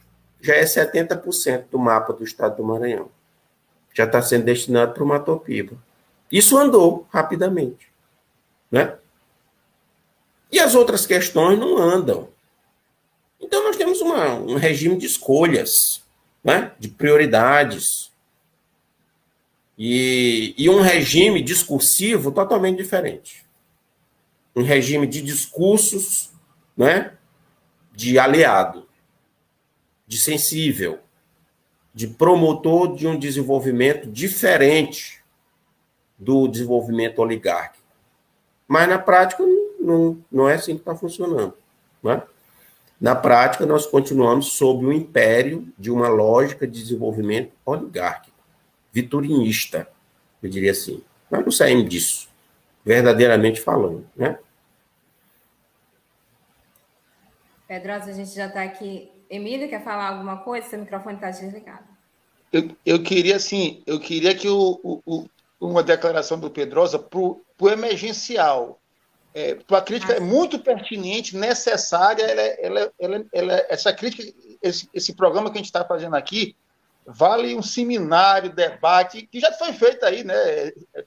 S3: Já é 70% do mapa do estado do Maranhão. Já está sendo destinado para o Matopiba. Isso andou rapidamente. Né? E as outras questões não andam. Então, nós temos uma, um regime de escolhas, né? de prioridades, e, e um regime discursivo totalmente diferente. Um regime de discursos né? de aliado, de sensível, de promotor de um desenvolvimento diferente do desenvolvimento oligárquico. Mas na prática não, não é assim que está funcionando. Né? Na prática, nós continuamos sob o império de uma lógica de desenvolvimento oligárquico, viturinista, eu diria assim. Nós não saímos disso, verdadeiramente falando. Né?
S1: Pedrosa, a gente já está aqui. Emília, quer falar alguma coisa? Seu microfone está desligado.
S2: Eu, eu queria, assim, eu queria que o, o, uma declaração do Pedrosa para o emergencial. É, a crítica ah, é muito pertinente, necessária. Ela, ela, ela, ela, essa crítica, esse, esse programa que a gente está fazendo aqui, vale um seminário, debate, que já foi feito aí, né?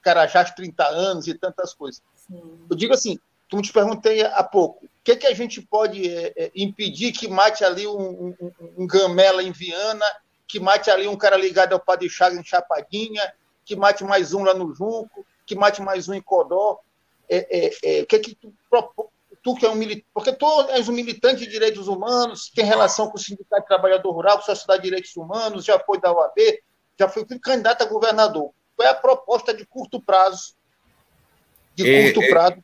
S2: Carajás 30 anos e tantas coisas. Sim. Eu digo assim, como te perguntei há pouco, o que, que a gente pode é, é, impedir que mate ali um, um, um, gamela em Viana, que mate ali um cara ligado ao Padre Chagas em Chapadinha, que mate mais um lá no Junco, que mate mais um em Codó? É, é, é, que que tu, tu que é um militante, porque tu és um militante de direitos humanos, tem relação com o Sindicato de Trabalhador Rural, com a Sociedade de Direitos Humanos, já foi da OAB, já foi candidato a governador. Qual é a proposta de curto prazo? De curto prazo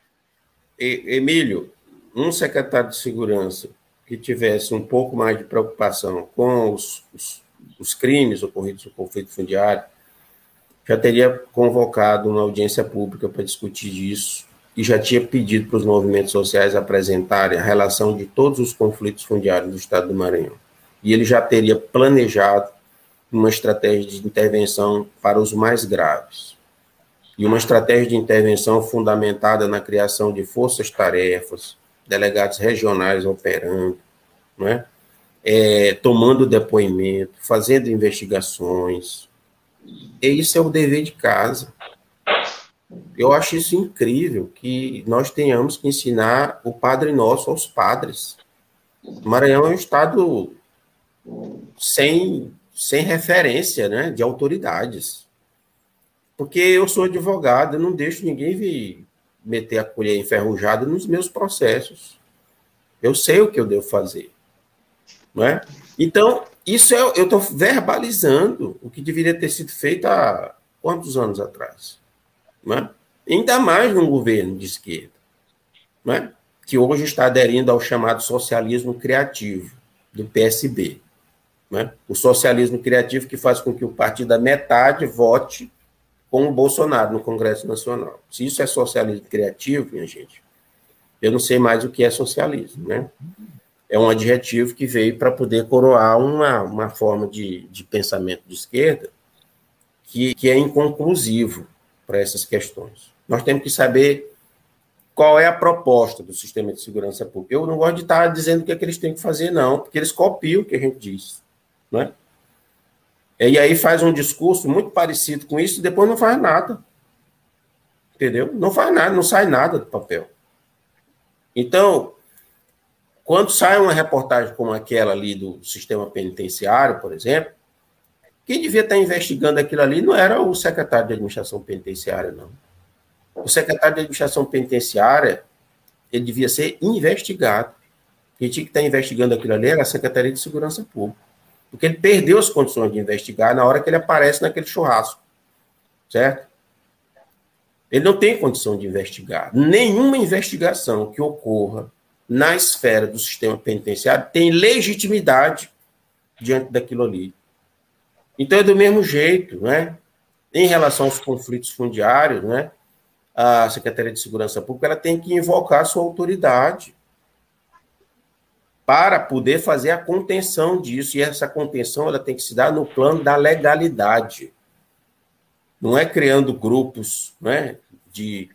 S3: Emílio, um secretário de segurança que tivesse um pouco mais de preocupação com os, os, os crimes ocorridos no conflito fundiário, já teria convocado uma audiência pública para discutir isso e já tinha pedido para os movimentos sociais apresentarem a relação de todos os conflitos fundiários do estado do Maranhão. E ele já teria planejado uma estratégia de intervenção para os mais graves e uma estratégia de intervenção fundamentada na criação de forças-tarefas, delegados regionais operando, né? É, tomando depoimento, fazendo investigações. E isso é o dever de casa. Eu acho isso incrível que nós tenhamos que ensinar o Padre Nosso aos padres. Maranhão é um estado sem, sem referência né, de autoridades. Porque eu sou advogado, eu não deixo ninguém vir meter a colher enferrujada nos meus processos. Eu sei o que eu devo fazer. Não é? Então, isso é, eu estou verbalizando o que deveria ter sido feito há quantos anos atrás. Não é? Ainda mais num governo de esquerda, não é? que hoje está aderindo ao chamado socialismo criativo do PSB. É? O socialismo criativo que faz com que o partido da metade vote com o Bolsonaro no Congresso Nacional. Se isso é socialismo criativo, minha gente, eu não sei mais o que é socialismo, né? É um adjetivo que veio para poder coroar uma, uma forma de, de pensamento de esquerda que, que é inconclusivo para essas questões. Nós temos que saber qual é a proposta do sistema de segurança pública. Eu não gosto de estar dizendo o que, é que eles têm que fazer, não, porque eles copiam o que a gente diz, né? E aí faz um discurso muito parecido com isso e depois não faz nada. Entendeu? Não faz nada, não sai nada do papel. Então, quando sai uma reportagem como aquela ali do sistema penitenciário, por exemplo, quem devia estar investigando aquilo ali não era o secretário de administração penitenciária, não. O secretário de administração penitenciária, ele devia ser investigado. Quem tinha que estar investigando aquilo ali era a Secretaria de Segurança Pública. Porque ele perdeu as condições de investigar na hora que ele aparece naquele churrasco. Certo? Ele não tem condição de investigar. Nenhuma investigação que ocorra na esfera do sistema penitenciário tem legitimidade diante daquilo ali. Então é do mesmo jeito, né? Em relação aos conflitos fundiários, né? A Secretaria de Segurança Pública ela tem que invocar sua autoridade para poder fazer a contenção disso. E essa contenção ela tem que se dar no plano da legalidade. Não é criando grupos né, de,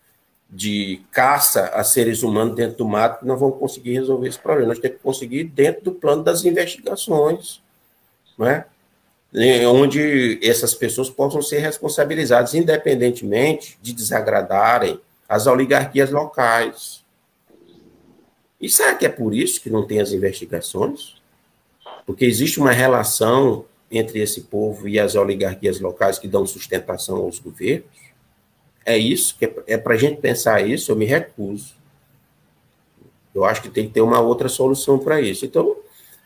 S3: de caça a seres humanos dentro do mato que nós vamos conseguir resolver esse problema. Nós temos que conseguir dentro do plano das investigações, né? onde essas pessoas possam ser responsabilizadas, independentemente de desagradarem as oligarquias locais. E será que é por isso que não tem as investigações? Porque existe uma relação entre esse povo e as oligarquias locais que dão sustentação aos governos? É isso? que É, é para a gente pensar isso? Eu me recuso. Eu acho que tem que ter uma outra solução para isso. Então,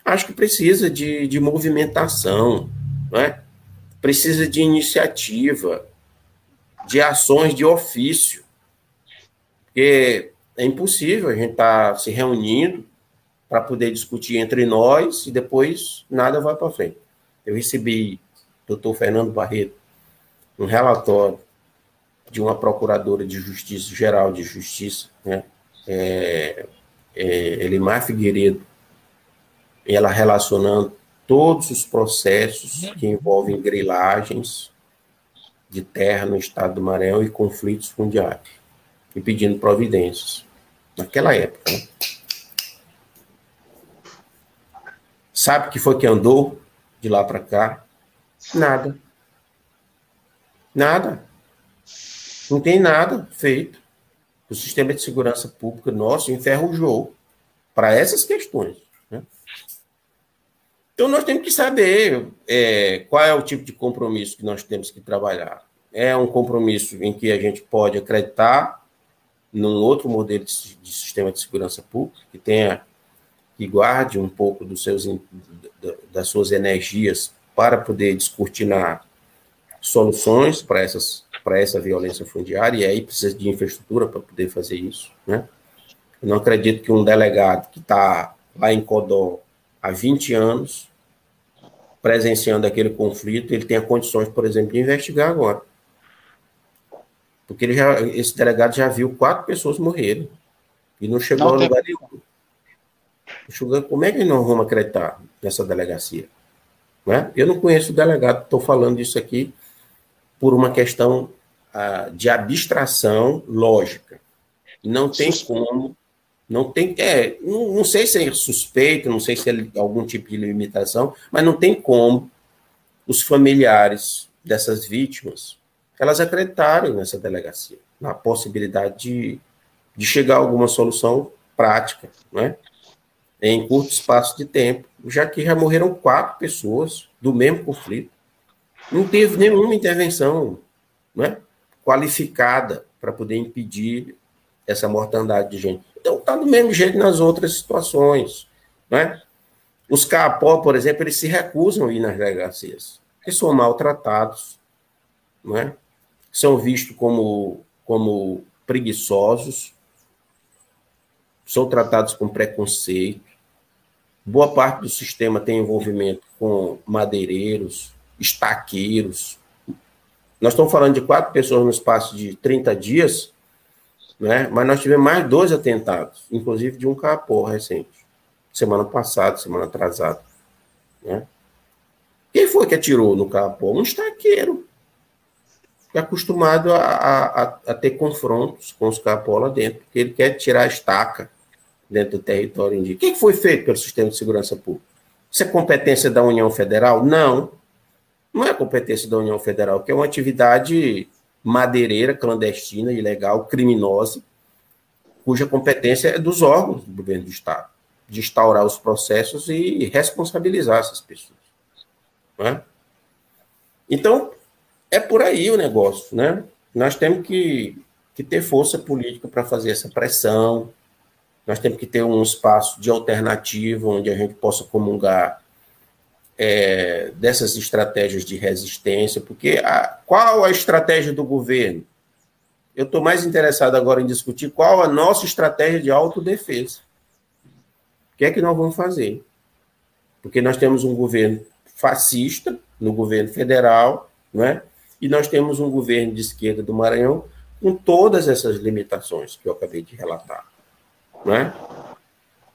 S3: acho que precisa de, de movimentação, não é? precisa de iniciativa, de ações de ofício. Porque é impossível a gente estar tá se reunindo para poder discutir entre nós e depois nada vai para frente. Eu recebi, doutor Fernando Barreto, um relatório de uma procuradora de justiça, geral de justiça, né? É, é, Elimar Figueiredo, ela relacionando todos os processos que envolvem grilagens de terra no estado do Maranhão e conflitos fundiários, e pedindo providências naquela época. Né? Sabe o que foi que andou de lá para cá? Nada. Nada. Não tem nada feito. O sistema de segurança pública nosso enferrujou para essas questões. Né? Então, nós temos que saber é, qual é o tipo de compromisso que nós temos que trabalhar. É um compromisso em que a gente pode acreditar num outro modelo de, de sistema de segurança pública que tenha que guarde um pouco dos seus das suas energias para poder descortinar soluções para essas para essa violência fundiária e aí precisa de infraestrutura para poder fazer isso, né? Eu não acredito que um delegado que está lá em Codó há 20 anos presenciando aquele conflito, ele tenha condições, por exemplo, de investigar agora. Porque ele já, esse delegado já viu quatro pessoas morrerem e não chegou não a lugar nenhum. Como é que nós vamos acreditar nessa delegacia? Né? Eu não conheço o delegado, estou falando isso aqui por uma questão ah, de abstração lógica. Não tem como, não tem, é, não, não sei se é suspeito, não sei se é algum tipo de limitação, mas não tem como os familiares dessas vítimas elas acreditarem nessa delegacia, na possibilidade de, de chegar a alguma solução prática, né? em curto espaço de tempo, já que já morreram quatro pessoas do mesmo conflito. Não teve nenhuma intervenção né, qualificada para poder impedir essa mortandade de gente. Então, está do mesmo jeito nas outras situações. Né? Os CAPO, por exemplo, eles se recusam a ir nas delegacias, porque são maltratados, né? São vistos como, como preguiçosos, são tratados com preconceito. Boa parte do sistema tem envolvimento com madeireiros, estaqueiros. Nós estamos falando de quatro pessoas no espaço de 30 dias, né? mas nós tivemos mais dois atentados, inclusive de um capô recente, semana passada, semana atrasada. Né? Quem foi que atirou no capô? Um estaqueiro é acostumado a, a, a, ter confrontos com os capola dentro, porque ele quer tirar a estaca dentro do território indígena. O que foi feito pelo sistema de segurança pública? Isso é competência da União Federal? Não. Não é competência da União Federal, que é uma atividade madeireira, clandestina, ilegal, criminosa, cuja competência é dos órgãos do governo do Estado, de instaurar os processos e responsabilizar essas pessoas. É? Então, é por aí o negócio, né? Nós temos que, que ter força política para fazer essa pressão, nós temos que ter um espaço de alternativa onde a gente possa comungar é, dessas estratégias de resistência, porque a, qual a estratégia do governo? Eu estou mais interessado agora em discutir qual a nossa estratégia de autodefesa. O que é que nós vamos fazer? Porque nós temos um governo fascista no governo federal, não é? E nós temos um governo de esquerda do Maranhão com todas essas limitações que eu acabei de relatar. Não é?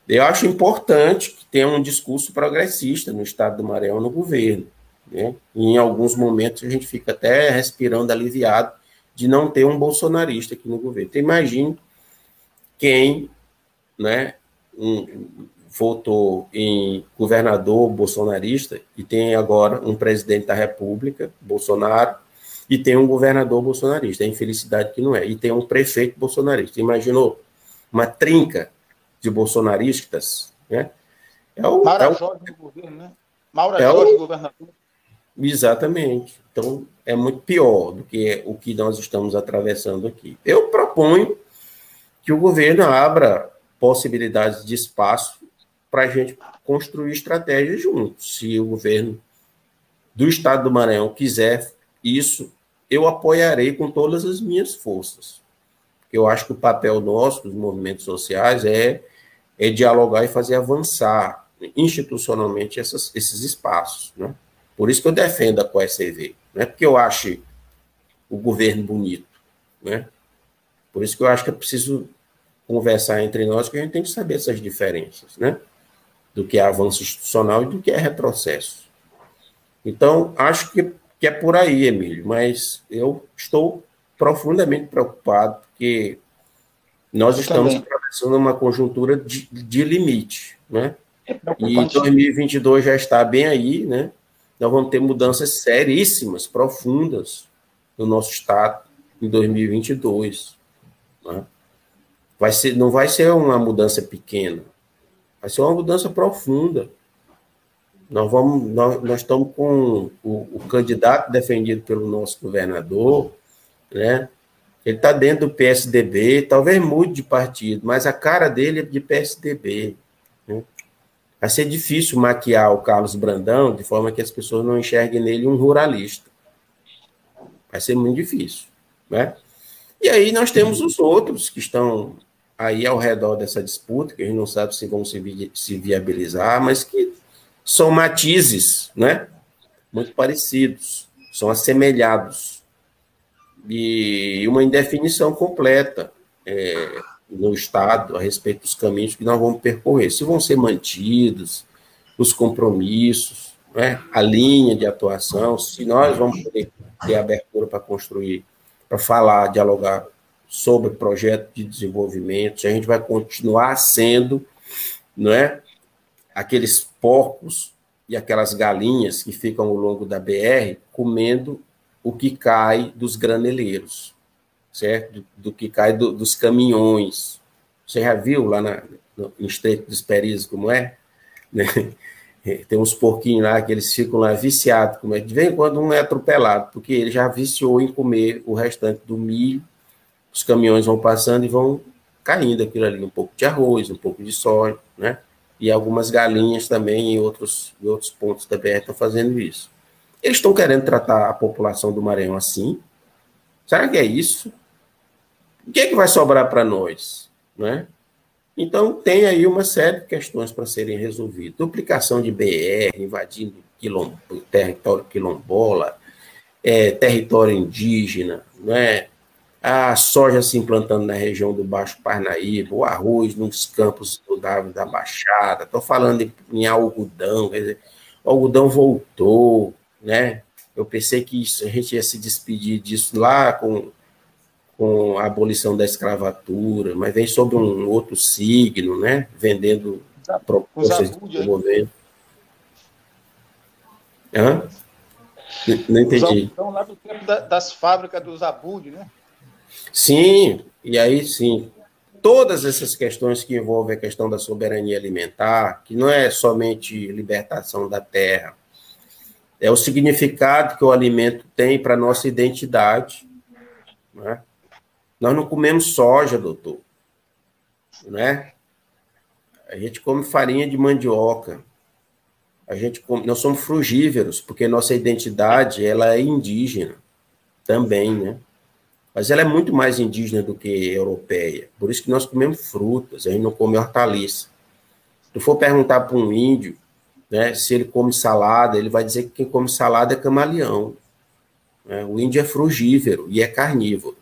S3: Eu acho importante que tenha um discurso progressista no estado do Maranhão, no governo. Né? Em alguns momentos a gente fica até respirando aliviado de não ter um bolsonarista aqui no governo. Então, imagine quem né, um, votou em governador bolsonarista e tem agora um presidente da República, Bolsonaro, e tem um governador bolsonarista. É infelicidade que não é. E tem um prefeito bolsonarista. Imaginou uma trinca de bolsonaristas, né?
S2: É o, Maura é o, Jorge do governo, né? Maura é Jorge, o, governador.
S3: Exatamente. Então, é muito pior do que o que nós estamos atravessando aqui. Eu proponho que o governo abra possibilidades de espaço para a gente construir estratégias juntos. Se o governo do Estado do Maranhão quiser isso, eu apoiarei com todas as minhas forças. Eu acho que o papel nosso, dos movimentos sociais, é é dialogar e fazer avançar institucionalmente essas, esses espaços. Né? Por isso que eu defendo a CoSCV. Não é porque eu acho o governo bonito. Né? Por isso que eu acho que é preciso conversar entre nós, que a gente tem que saber essas diferenças, né? Do que é avanço institucional e do que é retrocesso. Então, acho que, que é por aí, Emílio, mas eu estou profundamente preocupado, porque nós eu estamos também atravessando uma conjuntura de, de limite, né? É e 2022 já está bem aí, né? Nós vamos ter mudanças seríssimas, profundas no nosso estado em 2022. Né? Vai ser, não vai ser uma mudança pequena, vai ser uma mudança profunda. Nós, vamos, nós, nós estamos com o, o candidato defendido pelo nosso governador, né? Ele está dentro do PSDB, talvez mude de partido, mas a cara dele é de PSDB. Né? Vai ser difícil maquiar o Carlos Brandão de forma que as pessoas não enxerguem nele um ruralista. Vai ser muito difícil. Né? E aí nós temos os outros que estão aí ao redor dessa disputa, que a gente não sabe se vão se, vi se viabilizar, mas que são matizes, né? Muito parecidos, são assemelhados e uma indefinição completa é, no Estado a respeito dos caminhos que nós vamos percorrer. Se vão ser mantidos os compromissos, né, a linha de atuação, se nós vamos poder ter abertura para construir, para falar, dialogar sobre projeto de desenvolvimento, se a gente vai continuar sendo, não é, aqueles porcos e aquelas galinhas que ficam ao longo da BR comendo o que cai dos graneleiros, certo? Do, que cai do, dos caminhões. Você já viu lá na, no, no Estreito dos Peris como é? Né? Tem uns porquinhos lá que eles ficam lá viciados, como é? de vez em quando um é atropelado, porque ele já viciou em comer o restante do milho, os caminhões vão passando e vão caindo aquilo ali, um pouco de arroz, um pouco de soja, né? E algumas galinhas também em outros, em outros pontos da BR estão fazendo isso. Eles estão querendo tratar a população do Maranhão assim? Será que é isso? O que é que vai sobrar para nós? Né? Então, tem aí uma série de questões para serem resolvidas. Duplicação de BR, invadindo quilom, território quilombola, é, território indígena, né? A soja se implantando na região do Baixo Parnaíba, o arroz nos campos do Dávila da Baixada, estou falando em, em algodão, quer dizer, o algodão voltou, né? Eu pensei que isso, a gente ia se despedir disso lá com, com a abolição da escravatura, mas vem sob um outro signo, né? Vendendo propostas de governo. Hã? Não entendi.
S2: Então, lá do tempo das fábricas dos Abud, né?
S3: Sim, e aí sim. Todas essas questões que envolvem a questão da soberania alimentar, que não é somente libertação da terra, é o significado que o alimento tem para a nossa identidade. Né? Nós não comemos soja, doutor. Né? A gente come farinha de mandioca. A gente come, nós somos frugíveros, porque nossa identidade ela é indígena também, né? Mas ela é muito mais indígena do que europeia. Por isso que nós comemos frutas, a gente não come hortaliça. Se tu for perguntar para um índio, né, se ele come salada, ele vai dizer que quem come salada é camaleão. Né? O índio é frugívero e é carnívoro.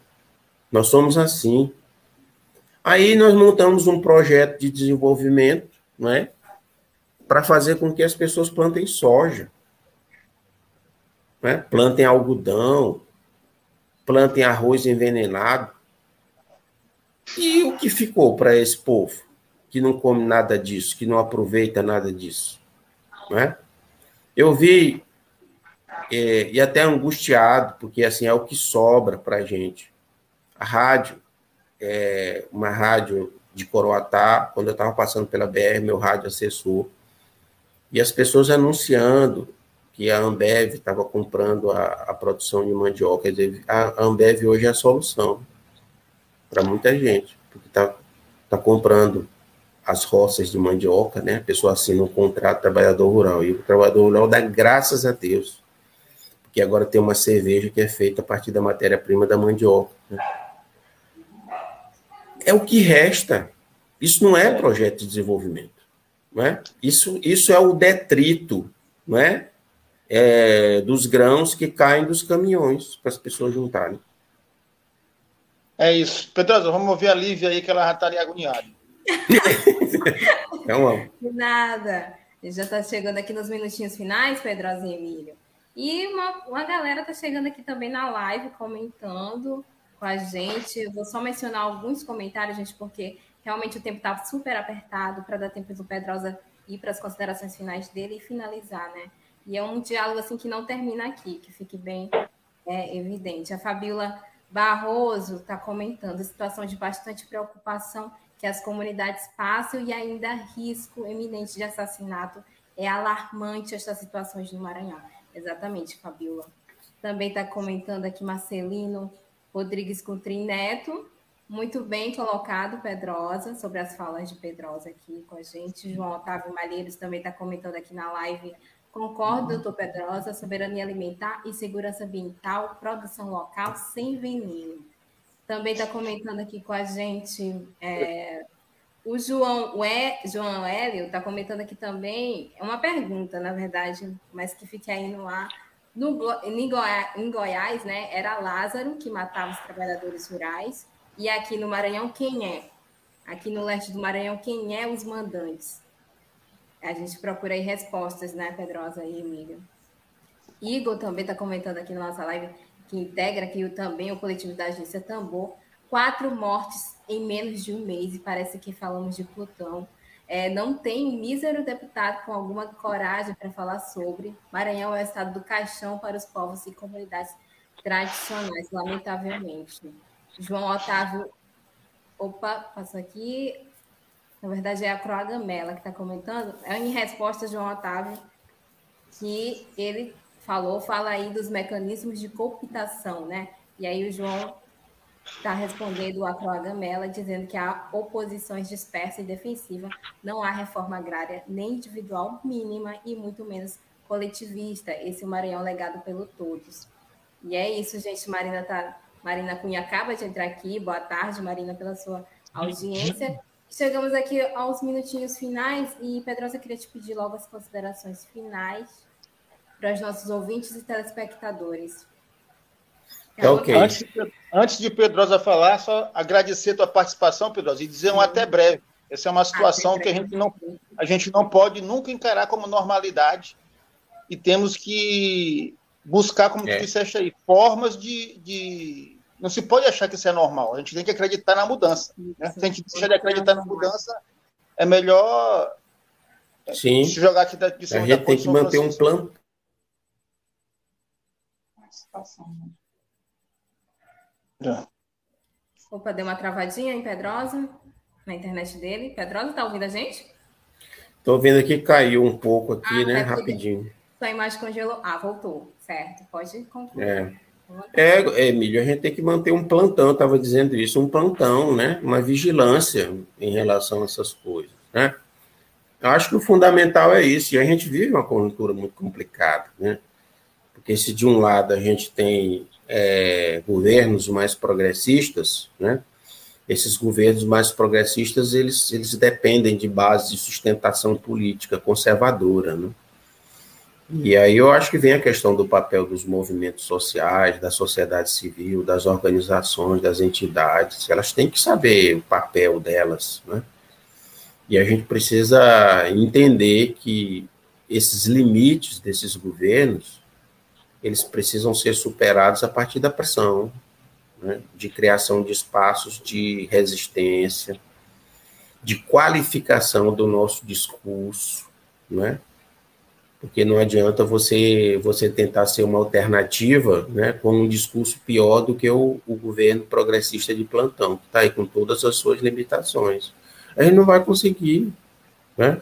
S3: Nós somos assim. Aí nós montamos um projeto de desenvolvimento, né, para fazer com que as pessoas plantem soja, né, plantem algodão, plantem arroz envenenado. E o que ficou para esse povo que não come nada disso, que não aproveita nada disso? Né? Eu vi, é, e até angustiado, porque assim é o que sobra para a gente. A rádio, é, uma rádio de Coroatá, quando eu estava passando pela BR, meu rádio acessou, e as pessoas anunciando que a Ambev estava comprando a, a, produção de mandioca. Quer dizer, a Ambev hoje é a solução para muita gente, porque está tá comprando as roças de mandioca, né? A pessoa assina um contrato trabalhador rural. E o trabalhador rural dá graças a Deus, porque agora tem uma cerveja que é feita a partir da matéria-prima da mandioca. Né? É o que resta. Isso não é projeto de desenvolvimento. Não é? Isso, isso é o detrito não é? É, dos grãos que caem dos caminhões para as pessoas juntarem.
S2: É isso. Pedrosa, vamos ouvir a Lívia aí, que ela já estaria agoniada.
S1: então, Nada. Já está chegando aqui nos minutinhos finais, Pedrosa e Emílio. E uma, uma galera está chegando aqui também na live, comentando com a gente. Eu vou só mencionar alguns comentários, gente, porque realmente o tempo está super apertado para dar tempo do Pedrosa ir para as considerações finais dele e finalizar, né? E é um diálogo assim que não termina aqui, que fique bem é, evidente. A Fabiola Barroso está comentando situação de bastante preocupação que as comunidades passam e ainda risco eminente de assassinato. É alarmante estas situações no Maranhão. Exatamente, Fabiola. Também está comentando aqui Marcelino Rodrigues Coutrin Neto. Muito bem colocado, Pedrosa, sobre as falas de Pedrosa aqui com a gente. João Otávio Malheiros também está comentando aqui na live Concordo, doutor Pedrosa, soberania alimentar e segurança ambiental, produção local sem veneno. Também está comentando aqui com a gente é, o João, o João Hélio está comentando aqui também, é uma pergunta, na verdade, mas que fica aí no ar. No, em, Goiás, em Goiás, né, era Lázaro que matava os trabalhadores rurais, e aqui no Maranhão, quem é? Aqui no leste do Maranhão, quem é os mandantes? A gente procura aí respostas, né, Pedrosa e Emílio? Igor também está comentando aqui na nossa live, que integra aqui também o coletivo da agência Tambor. Quatro mortes em menos de um mês, e parece que falamos de Plutão. É, não tem mísero deputado com alguma coragem para falar sobre. Maranhão é o estado do caixão para os povos e comunidades tradicionais, lamentavelmente. João Otávio. Opa, passou aqui. Na verdade, é a Croagamela que está comentando. É em resposta a João Otávio, que ele falou, fala aí dos mecanismos de cooptação, né? E aí o João está respondendo a Croagamela, dizendo que há oposições dispersa e defensiva, não há reforma agrária nem individual mínima e muito menos coletivista. Esse é o Maranhão legado pelo todos. E é isso, gente. Marina tá, Marina Cunha acaba de entrar aqui. Boa tarde, Marina, pela sua audiência. Chegamos aqui aos minutinhos finais e, Pedrosa, queria te pedir logo as considerações finais para os nossos ouvintes e telespectadores.
S2: É okay. antes, antes de Pedrosa falar, só agradecer a tua participação, Pedrosa, e dizer um até breve. Essa é uma situação que a gente, não, a gente não pode nunca encarar como normalidade e temos que buscar, como é. tu disseste aí, formas de, de não se pode achar que isso é normal. A gente tem que acreditar na mudança. Né? Se a gente deixar de acreditar na mudança, é melhor
S3: Sim. se jogar aqui da, de cima A gente tem que manter um plano.
S1: Opa, deu uma travadinha em Pedrosa, na internet dele. Pedrosa, tá ouvindo a gente?
S3: Tô ouvindo aqui, caiu um pouco aqui, ah, né? Rapidinho.
S1: Sua imagem congelou. Ah, voltou. Certo, pode concluir.
S3: É. É, Emílio, a gente tem que manter um plantão, estava dizendo isso, um plantão, né? Uma vigilância em relação a essas coisas, né? Eu acho que o fundamental é isso, e a gente vive uma conjuntura muito complicada, né? Porque se de um lado a gente tem é, governos mais progressistas, né? Esses governos mais progressistas, eles, eles dependem de base de sustentação política conservadora, né? E aí eu acho que vem a questão do papel dos movimentos sociais, da sociedade civil, das organizações, das entidades. Elas têm que saber o papel delas, né? E a gente precisa entender que esses limites desses governos, eles precisam ser superados a partir da pressão, né? de criação de espaços de resistência, de qualificação do nosso discurso, né? Porque não adianta você você tentar ser uma alternativa né, com um discurso pior do que o, o governo progressista de plantão, que está aí com todas as suas limitações. A gente não vai conseguir. Né?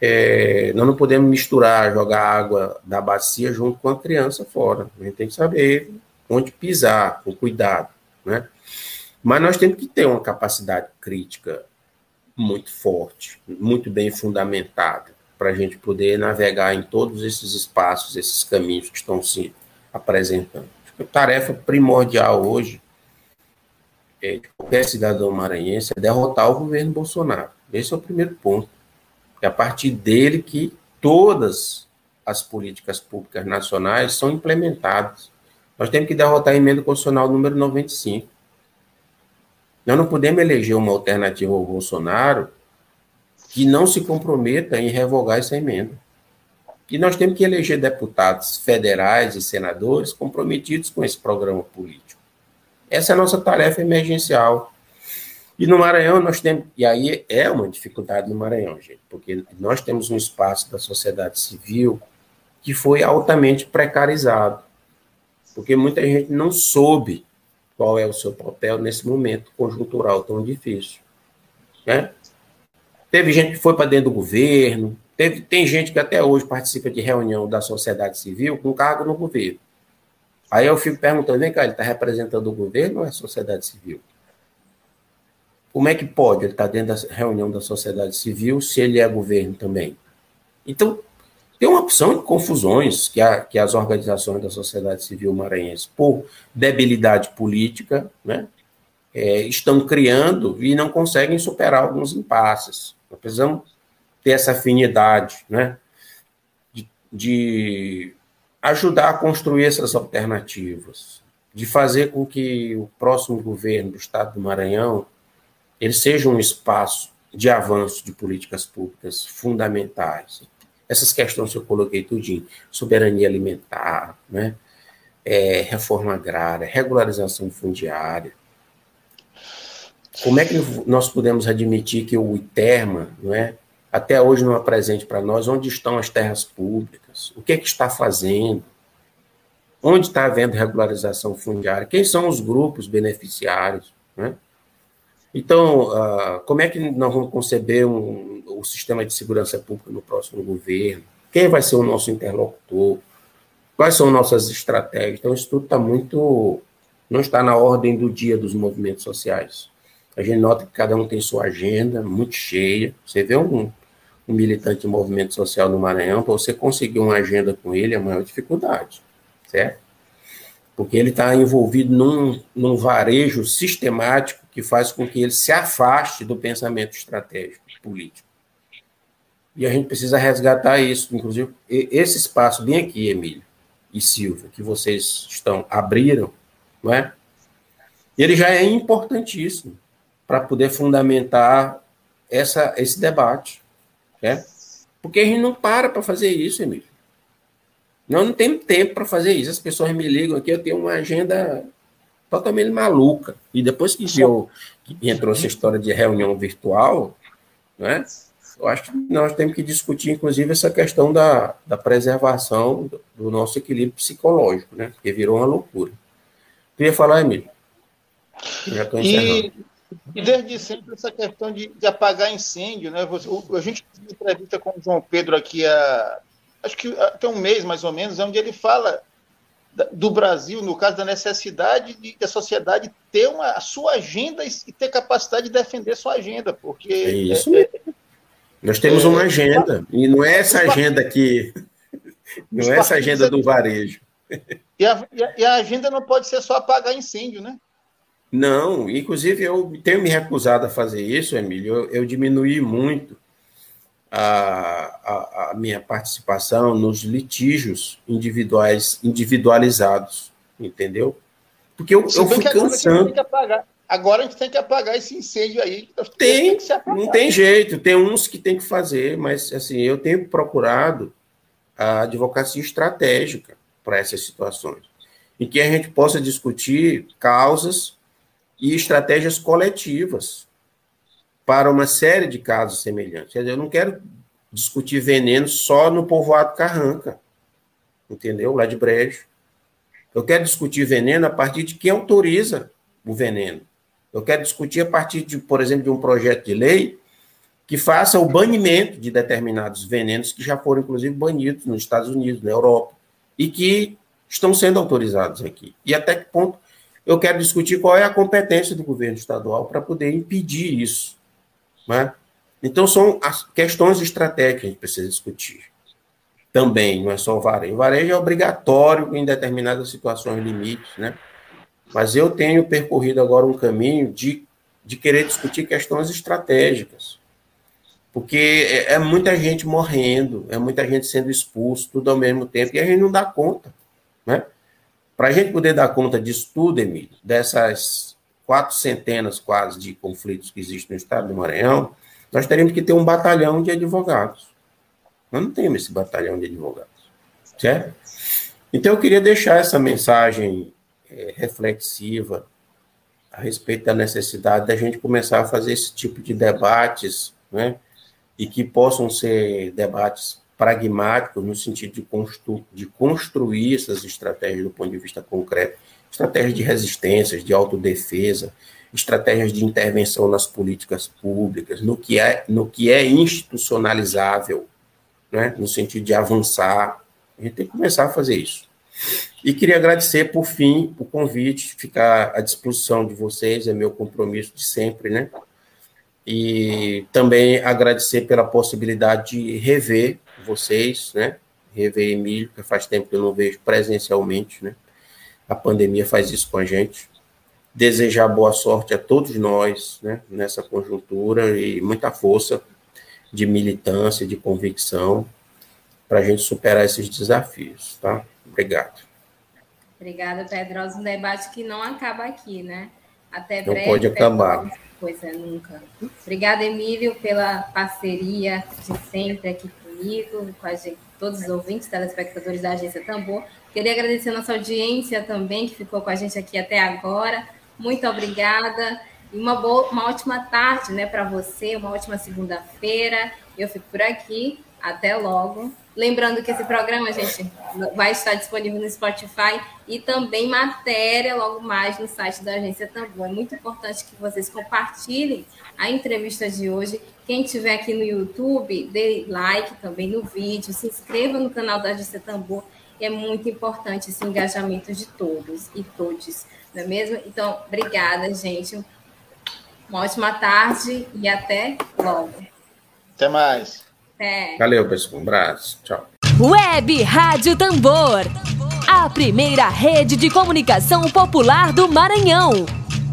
S3: É, nós não podemos misturar, jogar água da bacia junto com a criança fora. A gente tem que saber onde pisar, com cuidado. Né? Mas nós temos que ter uma capacidade crítica muito forte, muito bem fundamentada para a gente poder navegar em todos esses espaços, esses caminhos que estão se apresentando. A tarefa primordial hoje é, de qualquer cidadão maranhense é derrotar o governo Bolsonaro. Esse é o primeiro ponto. É a partir dele que todas as políticas públicas nacionais são implementadas. Nós temos que derrotar a emenda constitucional número 95. Nós não podemos eleger uma alternativa ao Bolsonaro que não se comprometa em revogar essa emenda. E nós temos que eleger deputados federais e senadores comprometidos com esse programa político. Essa é a nossa tarefa emergencial. E no Maranhão nós temos, e aí é uma dificuldade no Maranhão, gente, porque nós temos um espaço da sociedade civil que foi altamente precarizado, porque muita gente não soube qual é o seu papel nesse momento conjuntural tão difícil. Né? Teve gente que foi para dentro do governo, teve, tem gente que até hoje participa de reunião da sociedade civil com cargo no governo. Aí eu fico perguntando, vem cá, ele está representando o governo ou é a sociedade civil? Como é que pode ele estar tá dentro da reunião da sociedade civil se ele é governo também? Então, tem uma opção de confusões que, a, que as organizações da sociedade civil maranhense, por debilidade política, né, é, estão criando e não conseguem superar alguns impasses. Nós precisamos ter essa afinidade, né? De, de ajudar a construir essas alternativas, de fazer com que o próximo governo do Estado do Maranhão ele seja um espaço de avanço de políticas públicas fundamentais. Essas questões que eu coloquei tudinho, soberania alimentar, né? É, reforma agrária, regularização fundiária, como é que nós podemos admitir que o ITERMA, não é, até hoje não apresente para nós onde estão as terras públicas, o que, é que está fazendo, onde está havendo regularização fundiária, quem são os grupos beneficiários, né? Então, uh, como é que nós vamos conceber um, o sistema de segurança pública no próximo governo? Quem vai ser o nosso interlocutor? Quais são nossas estratégias? Então, isso tudo está muito. não está na ordem do dia dos movimentos sociais. A gente nota que cada um tem sua agenda muito cheia. Você vê um, um militante de movimento social no Maranhão, para você conseguir uma agenda com ele é a maior dificuldade, certo? Porque ele está envolvido num, num varejo sistemático que faz com que ele se afaste do pensamento estratégico político. E a gente precisa resgatar isso, inclusive esse espaço bem aqui, Emílio e Silvia, que vocês estão abriram, não é? Ele já é importantíssimo para poder fundamentar essa, esse debate. Né? Porque a gente não para para fazer isso, Emílio. Nós não temos tempo para fazer isso. As pessoas me ligam aqui, eu tenho uma agenda totalmente maluca. E depois que, eu, que entrou essa história de reunião virtual, né, eu acho que nós temos que discutir, inclusive, essa questão da, da preservação do, nosso equilíbrio psicológico, né? Porque virou uma loucura. Tu ia falar, Emílio?
S2: Eu já estou encerrando. E e desde sempre essa questão de, de apagar incêndio, né? Você, o, a gente entrevista com o João Pedro aqui há, acho que até um mês mais ou menos, onde ele fala do Brasil, no caso da necessidade de a sociedade ter uma, a sua agenda e ter capacidade de defender sua agenda, porque
S3: é isso. É, Nós temos é, uma agenda, e não é essa agenda que. Não é essa agenda do varejo.
S2: E a, e a agenda não pode ser só apagar incêndio, né?
S3: Não, inclusive eu tenho me recusado a fazer isso, Emílio. Eu, eu diminuí muito a, a, a, minha participação nos litígios individuais, individualizados, entendeu? Porque eu, eu fui cansando.
S2: Agora a gente tem que apagar esse incêndio aí.
S3: Tem, tem não tem jeito. Tem uns que tem que fazer, mas assim eu tenho procurado a advocacia estratégica para essas situações, em que a gente possa discutir causas e estratégias coletivas para uma série de casos semelhantes. Eu não quero discutir veneno só no povoado Carranca, entendeu? Lá de Brejo. Eu quero discutir veneno a partir de quem autoriza o veneno. Eu quero discutir a partir de, por exemplo, de um projeto de lei que faça o banimento de determinados venenos que já foram, inclusive, banidos nos Estados Unidos, na Europa, e que estão sendo autorizados aqui. E até que ponto eu quero discutir qual é a competência do governo estadual para poder impedir isso. Né? Então, são as questões estratégicas que a gente precisa discutir. Também, não é só o varejo. O varejo é obrigatório em determinadas situações limites, né? Mas eu tenho percorrido agora um caminho de, de querer discutir questões estratégicas. Porque é, é muita gente morrendo, é muita gente sendo expulso, tudo ao mesmo tempo, e a gente não dá conta, né? Para a gente poder dar conta disso tudo, Emílio, dessas quatro centenas quase de conflitos que existem no estado do Maranhão, nós teríamos que ter um batalhão de advogados. Nós não temos esse batalhão de advogados, certo? Então eu queria deixar essa mensagem é, reflexiva a respeito da necessidade da gente começar a fazer esse tipo de debates, né? E que possam ser debates pragmáticos no sentido de, constru de construir essas estratégias do ponto de vista concreto, estratégias de resistências, de autodefesa, estratégias de intervenção nas políticas públicas, no que é, no que é institucionalizável, né, no sentido de avançar. A gente tem que começar a fazer isso. E queria agradecer, por fim, o convite, ficar à disposição de vocês, é meu compromisso de sempre, né? E também agradecer pela possibilidade de rever vocês, né? Rever Emílio, que faz tempo que eu não vejo presencialmente, né? A pandemia faz isso com a gente. Desejar boa sorte a todos nós, né? Nessa conjuntura e muita força de militância, de convicção, para a gente superar esses desafios, tá? Obrigado.
S1: Obrigada, Pedrosa. Um debate que não acaba aqui, né? Até
S3: breve. Não pode acabar.
S1: Pois é, nunca. Obrigada, Emílio, pela parceria de sempre aqui comigo, com gente, todos os ouvintes, telespectadores da Agência Tambor. Queria agradecer a nossa audiência também, que ficou com a gente aqui até agora. Muito obrigada. E uma, boa, uma ótima tarde né, para você, uma ótima segunda-feira. Eu fico por aqui. Até logo. Lembrando que esse programa, gente, vai estar disponível no Spotify e também matéria logo mais no site da Agência Tambor. É muito importante que vocês compartilhem a entrevista de hoje. Quem estiver aqui no YouTube, dê like também no vídeo, se inscreva no canal da Agência Tambor. É muito importante esse engajamento de todos e todes, não é mesmo? Então, obrigada, gente. Uma ótima tarde e até logo.
S2: Até mais.
S1: É.
S3: Valeu, pessoal. Um abraço. Tchau.
S4: Web Rádio Tambor. A primeira rede de comunicação popular do Maranhão.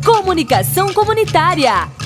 S4: Comunicação comunitária.